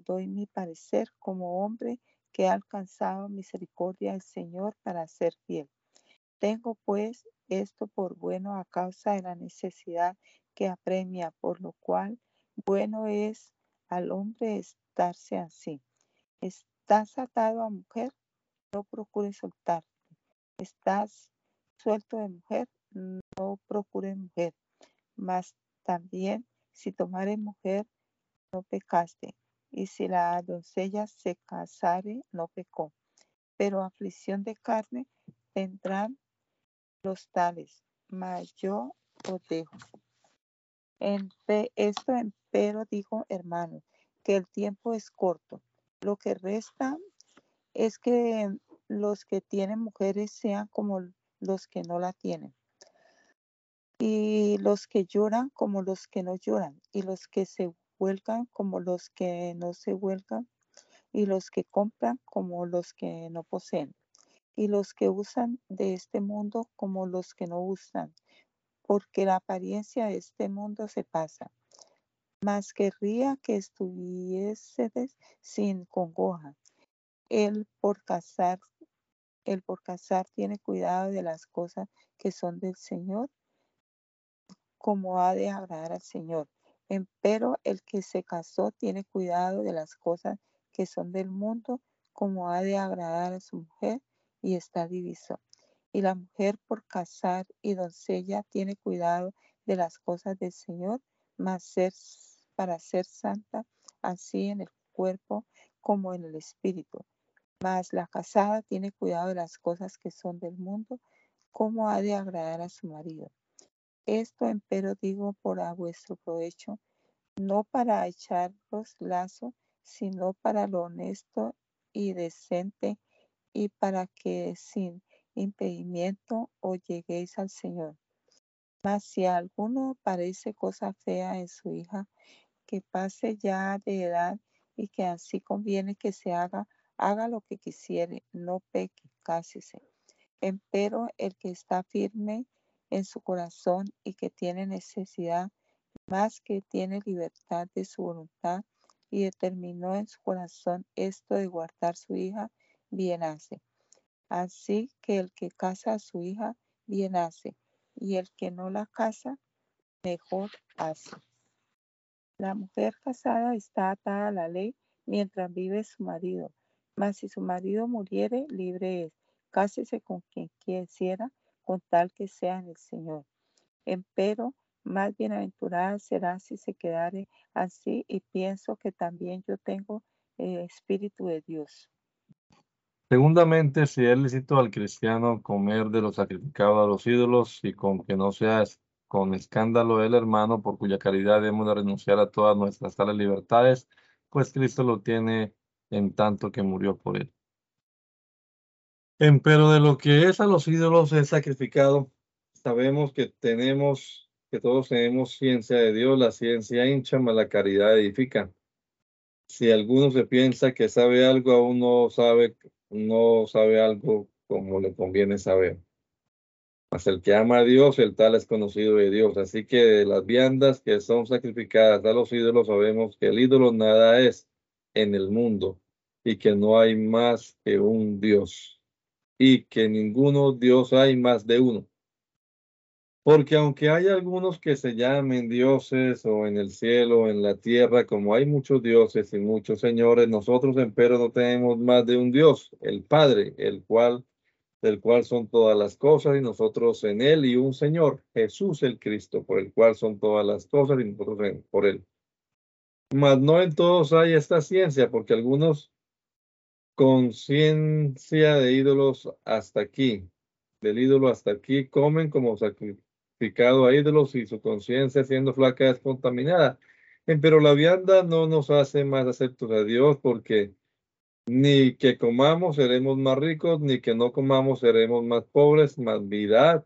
doy mi parecer como hombre que ha alcanzado misericordia del Señor para ser fiel. Tengo pues esto por bueno a causa de la necesidad que apremia, por lo cual bueno es al hombre estarse así. Estás atado a mujer, no procures soltarte. Estás suelto de mujer, no procures mujer. Mas también si tomares mujer, no pecaste y si la doncella se casare, no pecó. Pero aflicción de carne tendrán los tales, mas yo os dejo. En esto empero digo, hermano, que el tiempo es corto. Lo que resta es que los que tienen mujeres sean como los que no la tienen. Y los que lloran como los que no lloran. Y los que se huelgan como los que no se huelgan, y los que compran como los que no poseen, y los que usan de este mundo como los que no usan, porque la apariencia de este mundo se pasa. Mas querría que estuviesedes sin congoja. El por casar, el por casar tiene cuidado de las cosas que son del Señor, como ha de agradar al Señor Empero el que se casó tiene cuidado de las cosas que son del mundo, como ha de agradar a su mujer, y está diviso. Y la mujer por casar y doncella tiene cuidado de las cosas del Señor, mas ser, para ser santa, así en el cuerpo como en el espíritu. Mas la casada tiene cuidado de las cosas que son del mundo, como ha de agradar a su marido. Esto empero digo por a vuestro provecho, no para echaros lazo, sino para lo honesto y decente, y para que sin impedimento os lleguéis al Señor. Mas si a alguno parece cosa fea en su hija, que pase ya de edad y que así conviene que se haga, haga lo que quisiere, no peque, cásese. Empero el que está firme en su corazón y que tiene necesidad, más que tiene libertad de su voluntad y determinó en su corazón esto de guardar su hija, bien hace. Así que el que casa a su hija, bien hace, y el que no la casa, mejor hace. La mujer casada está atada a la ley mientras vive su marido, mas si su marido muriere, libre es. Cásese con quien quisiera, con tal que sea en el Señor. Empero, más bienaventurada será si se quedare así, y pienso que también yo tengo el Espíritu de Dios. Segundamente, si es lícito al cristiano comer de lo sacrificado a los ídolos y con que no sea con escándalo el hermano por cuya caridad hemos de renunciar a todas nuestras tales libertades, pues Cristo lo tiene en tanto que murió por él. Empero de lo que es a los ídolos es sacrificado, sabemos que tenemos, que todos tenemos ciencia de Dios, la ciencia hincha, mas la caridad edifica. Si alguno se piensa que sabe algo, aún no sabe no sabe algo como le conviene saber. Mas el que ama a Dios, el tal es conocido de Dios. Así que de las viandas que son sacrificadas a los ídolos, sabemos que el ídolo nada es en el mundo y que no hay más que un Dios y que ninguno Dios hay más de uno. Porque aunque hay algunos que se llamen dioses o en el cielo o en la tierra, como hay muchos dioses y muchos señores, nosotros empero no tenemos más de un Dios, el Padre, el cual del cual son todas las cosas y nosotros en él y un Señor, Jesús el Cristo, por el cual son todas las cosas y nosotros por él. Mas no en todos hay esta ciencia, porque algunos con ciencia de ídolos hasta aquí, del ídolo hasta aquí, comen como sacrificio picado a ídolos y su conciencia siendo flaca es contaminada. Pero la vianda no nos hace más aceptos a Dios porque ni que comamos seremos más ricos, ni que no comamos seremos más pobres, más vida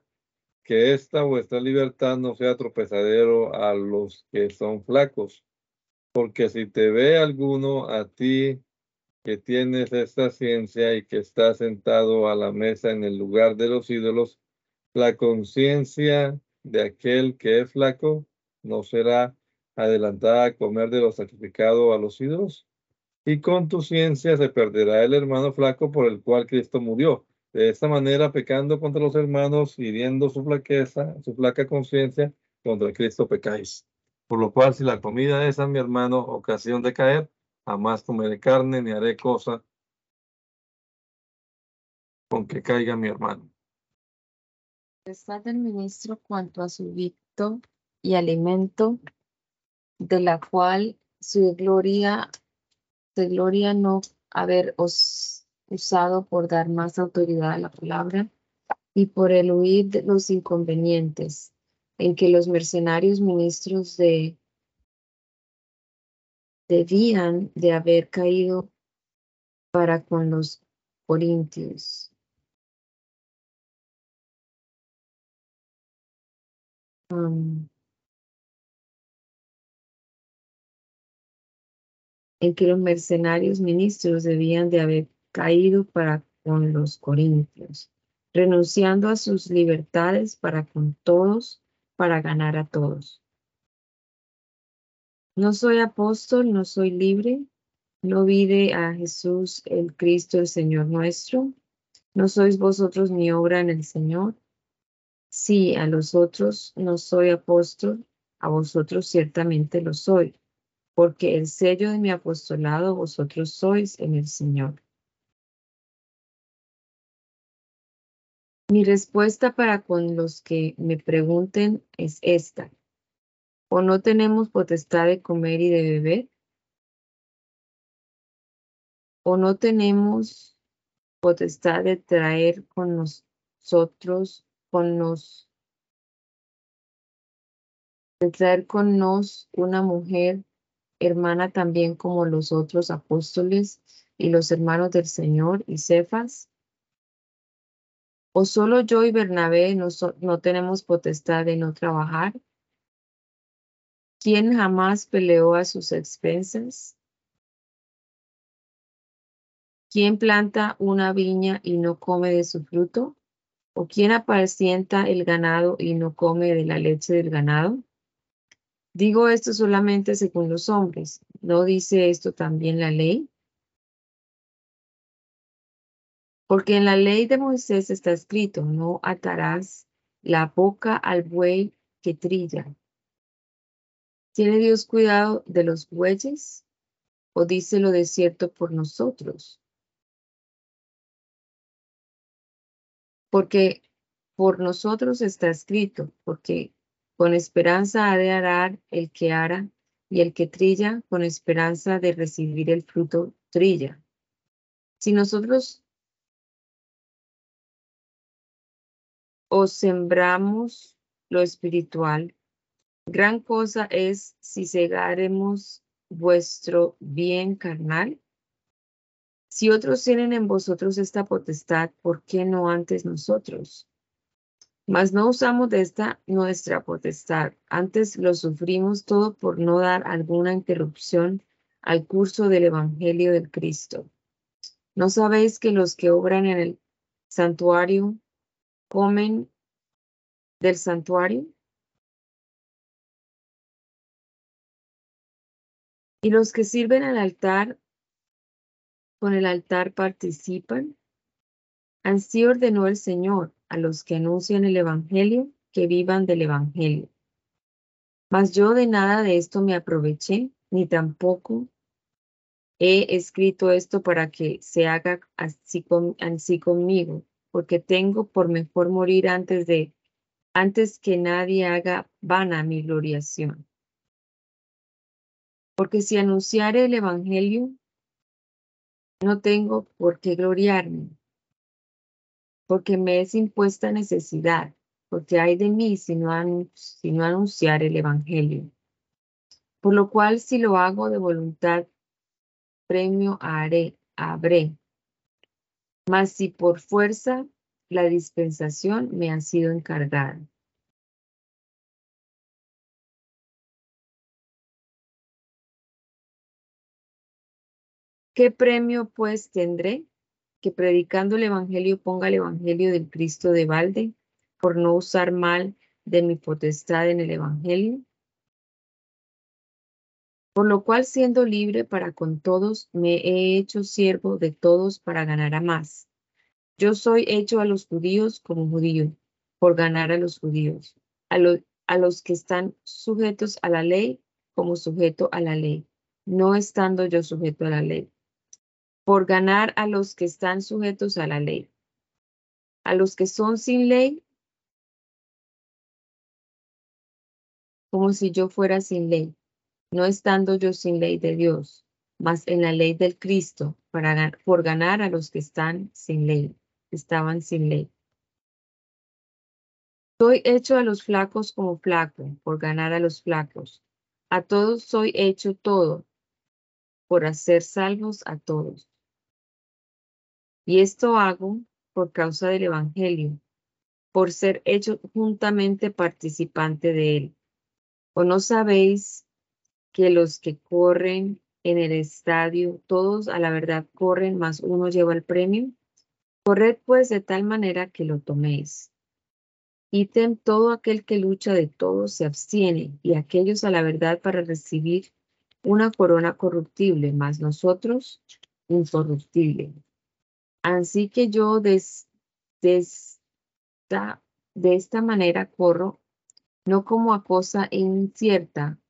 que esta vuestra libertad no sea tropezadero a los que son flacos. Porque si te ve alguno a ti que tienes esta ciencia y que estás sentado a la mesa en el lugar de los ídolos, la conciencia de aquel que es flaco no será adelantada a comer de lo sacrificado a los ídolos. Y con tu ciencia se perderá el hermano flaco por el cual Cristo murió. De esta manera, pecando contra los hermanos, hiriendo su flaqueza, su flaca conciencia, contra Cristo pecáis. Por lo cual, si la comida es a mi hermano ocasión de caer, jamás comeré carne ni haré cosa con que caiga mi hermano del ministro cuanto a su victo y alimento, de la cual su gloria, de gloria no haber usado por dar más autoridad a la palabra y por el huir de los inconvenientes en que los mercenarios ministros de debían de haber caído para con los corintios. En que los mercenarios ministros debían de haber caído para con los corintios, renunciando a sus libertades para con todos, para ganar a todos. No soy apóstol, no soy libre, no vive a Jesús el Cristo, el Señor nuestro. No sois vosotros mi obra en el Señor. Si a los otros no soy apóstol, a vosotros ciertamente lo soy, porque el sello de mi apostolado vosotros sois en el Señor. Mi respuesta para con los que me pregunten es esta. ¿O no tenemos potestad de comer y de beber? ¿O no tenemos potestad de traer con nosotros con nos, de traer con nos una mujer hermana también como los otros apóstoles y los hermanos del Señor y Cefas? ¿O solo yo y Bernabé no, no tenemos potestad de no trabajar? ¿Quién jamás peleó a sus expensas? ¿Quién planta una viña y no come de su fruto? ¿O quién apacienta el ganado y no come de la leche del ganado? Digo esto solamente según los hombres. ¿No dice esto también la ley? Porque en la ley de Moisés está escrito, no atarás la boca al buey que trilla. ¿Tiene Dios cuidado de los bueyes? ¿O dice lo de cierto por nosotros? Porque por nosotros está escrito, porque con esperanza ha de arar el que ara, y el que trilla, con esperanza de recibir el fruto, trilla. Si nosotros os sembramos lo espiritual, gran cosa es si cegaremos vuestro bien carnal. Si otros tienen en vosotros esta potestad, ¿por qué no antes nosotros? Mas no usamos de esta nuestra potestad, antes lo sufrimos todo por no dar alguna interrupción al curso del Evangelio del Cristo. ¿No sabéis que los que obran en el santuario comen del santuario? Y los que sirven al altar, con el altar participan. Así ordenó el Señor a los que anuncian el Evangelio que vivan del Evangelio. Mas yo de nada de esto me aproveché, ni tampoco he escrito esto para que se haga así, conmigo, porque tengo por mejor morir antes de antes que nadie haga vana mi gloriación. Porque si anunciare el Evangelio, no tengo por qué gloriarme, porque me es impuesta necesidad, porque hay de mí si no, anunciar el Evangelio. Por lo cual, si lo hago de voluntad, premio haré, habré. Mas si por fuerza, la dispensación me ha sido encargada. ¿Qué premio pues tendré? Que predicando el Evangelio ponga el Evangelio del Cristo de balde por no usar mal de mi potestad en el Evangelio. Por lo cual, siendo libre para con todos, me he hecho siervo de todos para ganar a más yo soy hecho a los judíos como judío, por ganar a los judíos, a, a los que están sujetos a la ley como sujeto a la ley, no estando yo sujeto a la ley, por ganar a los que están sujetos a la ley. A los que son sin ley, como si yo fuera sin ley, no estando yo sin ley de Dios, mas en la ley del Cristo, para, por ganar a los que están sin ley estaban sin ley. Soy hecho a los flacos como flaco, por ganar a los flacos. A todos soy hecho todo, por hacer salvos a todos. Y esto hago por causa del Evangelio, por ser hecho juntamente participante de él. ¿O no sabéis que los que corren en el estadio, todos a la verdad corren, mas uno lleva el premio? Corred pues de tal manera que lo toméis. Ítem todo aquel que lucha de todo se abstiene, y aquellos a la verdad para recibir una corona corruptible, mas nosotros incorruptible. Así que yo de esta manera corro, no como a cosa incierta,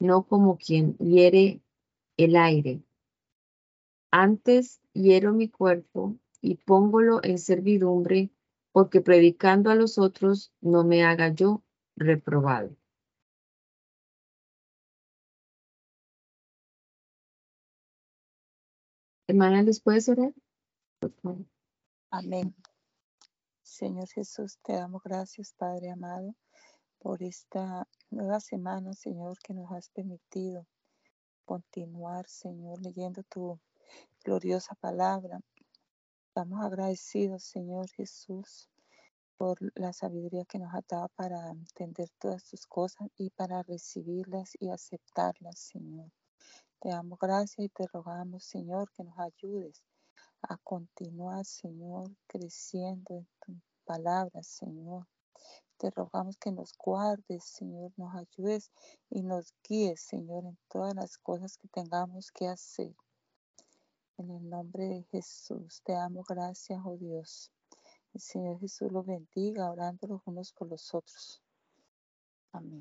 no como quien hiere el aire. Antes hiero mi cuerpo y póngolo en servidumbre, porque predicando a los otros no me haga yo reprobado. Hermana, ¿les puedes orar? Amén. Señor Jesús, te damos gracias, Padre amado, por esta nueva semana, Señor, que nos has permitido continuar, Señor, leyendo tu gloriosa palabra. Estamos agradecidos, Señor Jesús, por la sabiduría que nos ha dado para entender todas tus cosas y para recibirlas y aceptarlas, Señor. Te damos gracias y te rogamos, Señor, que nos ayudes a continuar, Señor, creciendo en tu palabra, Señor. Te rogamos que nos guardes, Señor, nos ayudes y nos guíes, Señor, en todas las cosas que tengamos que hacer. En el nombre de Jesús, te damos gracias, oh Dios. El Señor Jesús los bendiga, orando los unos por los otros. Amén.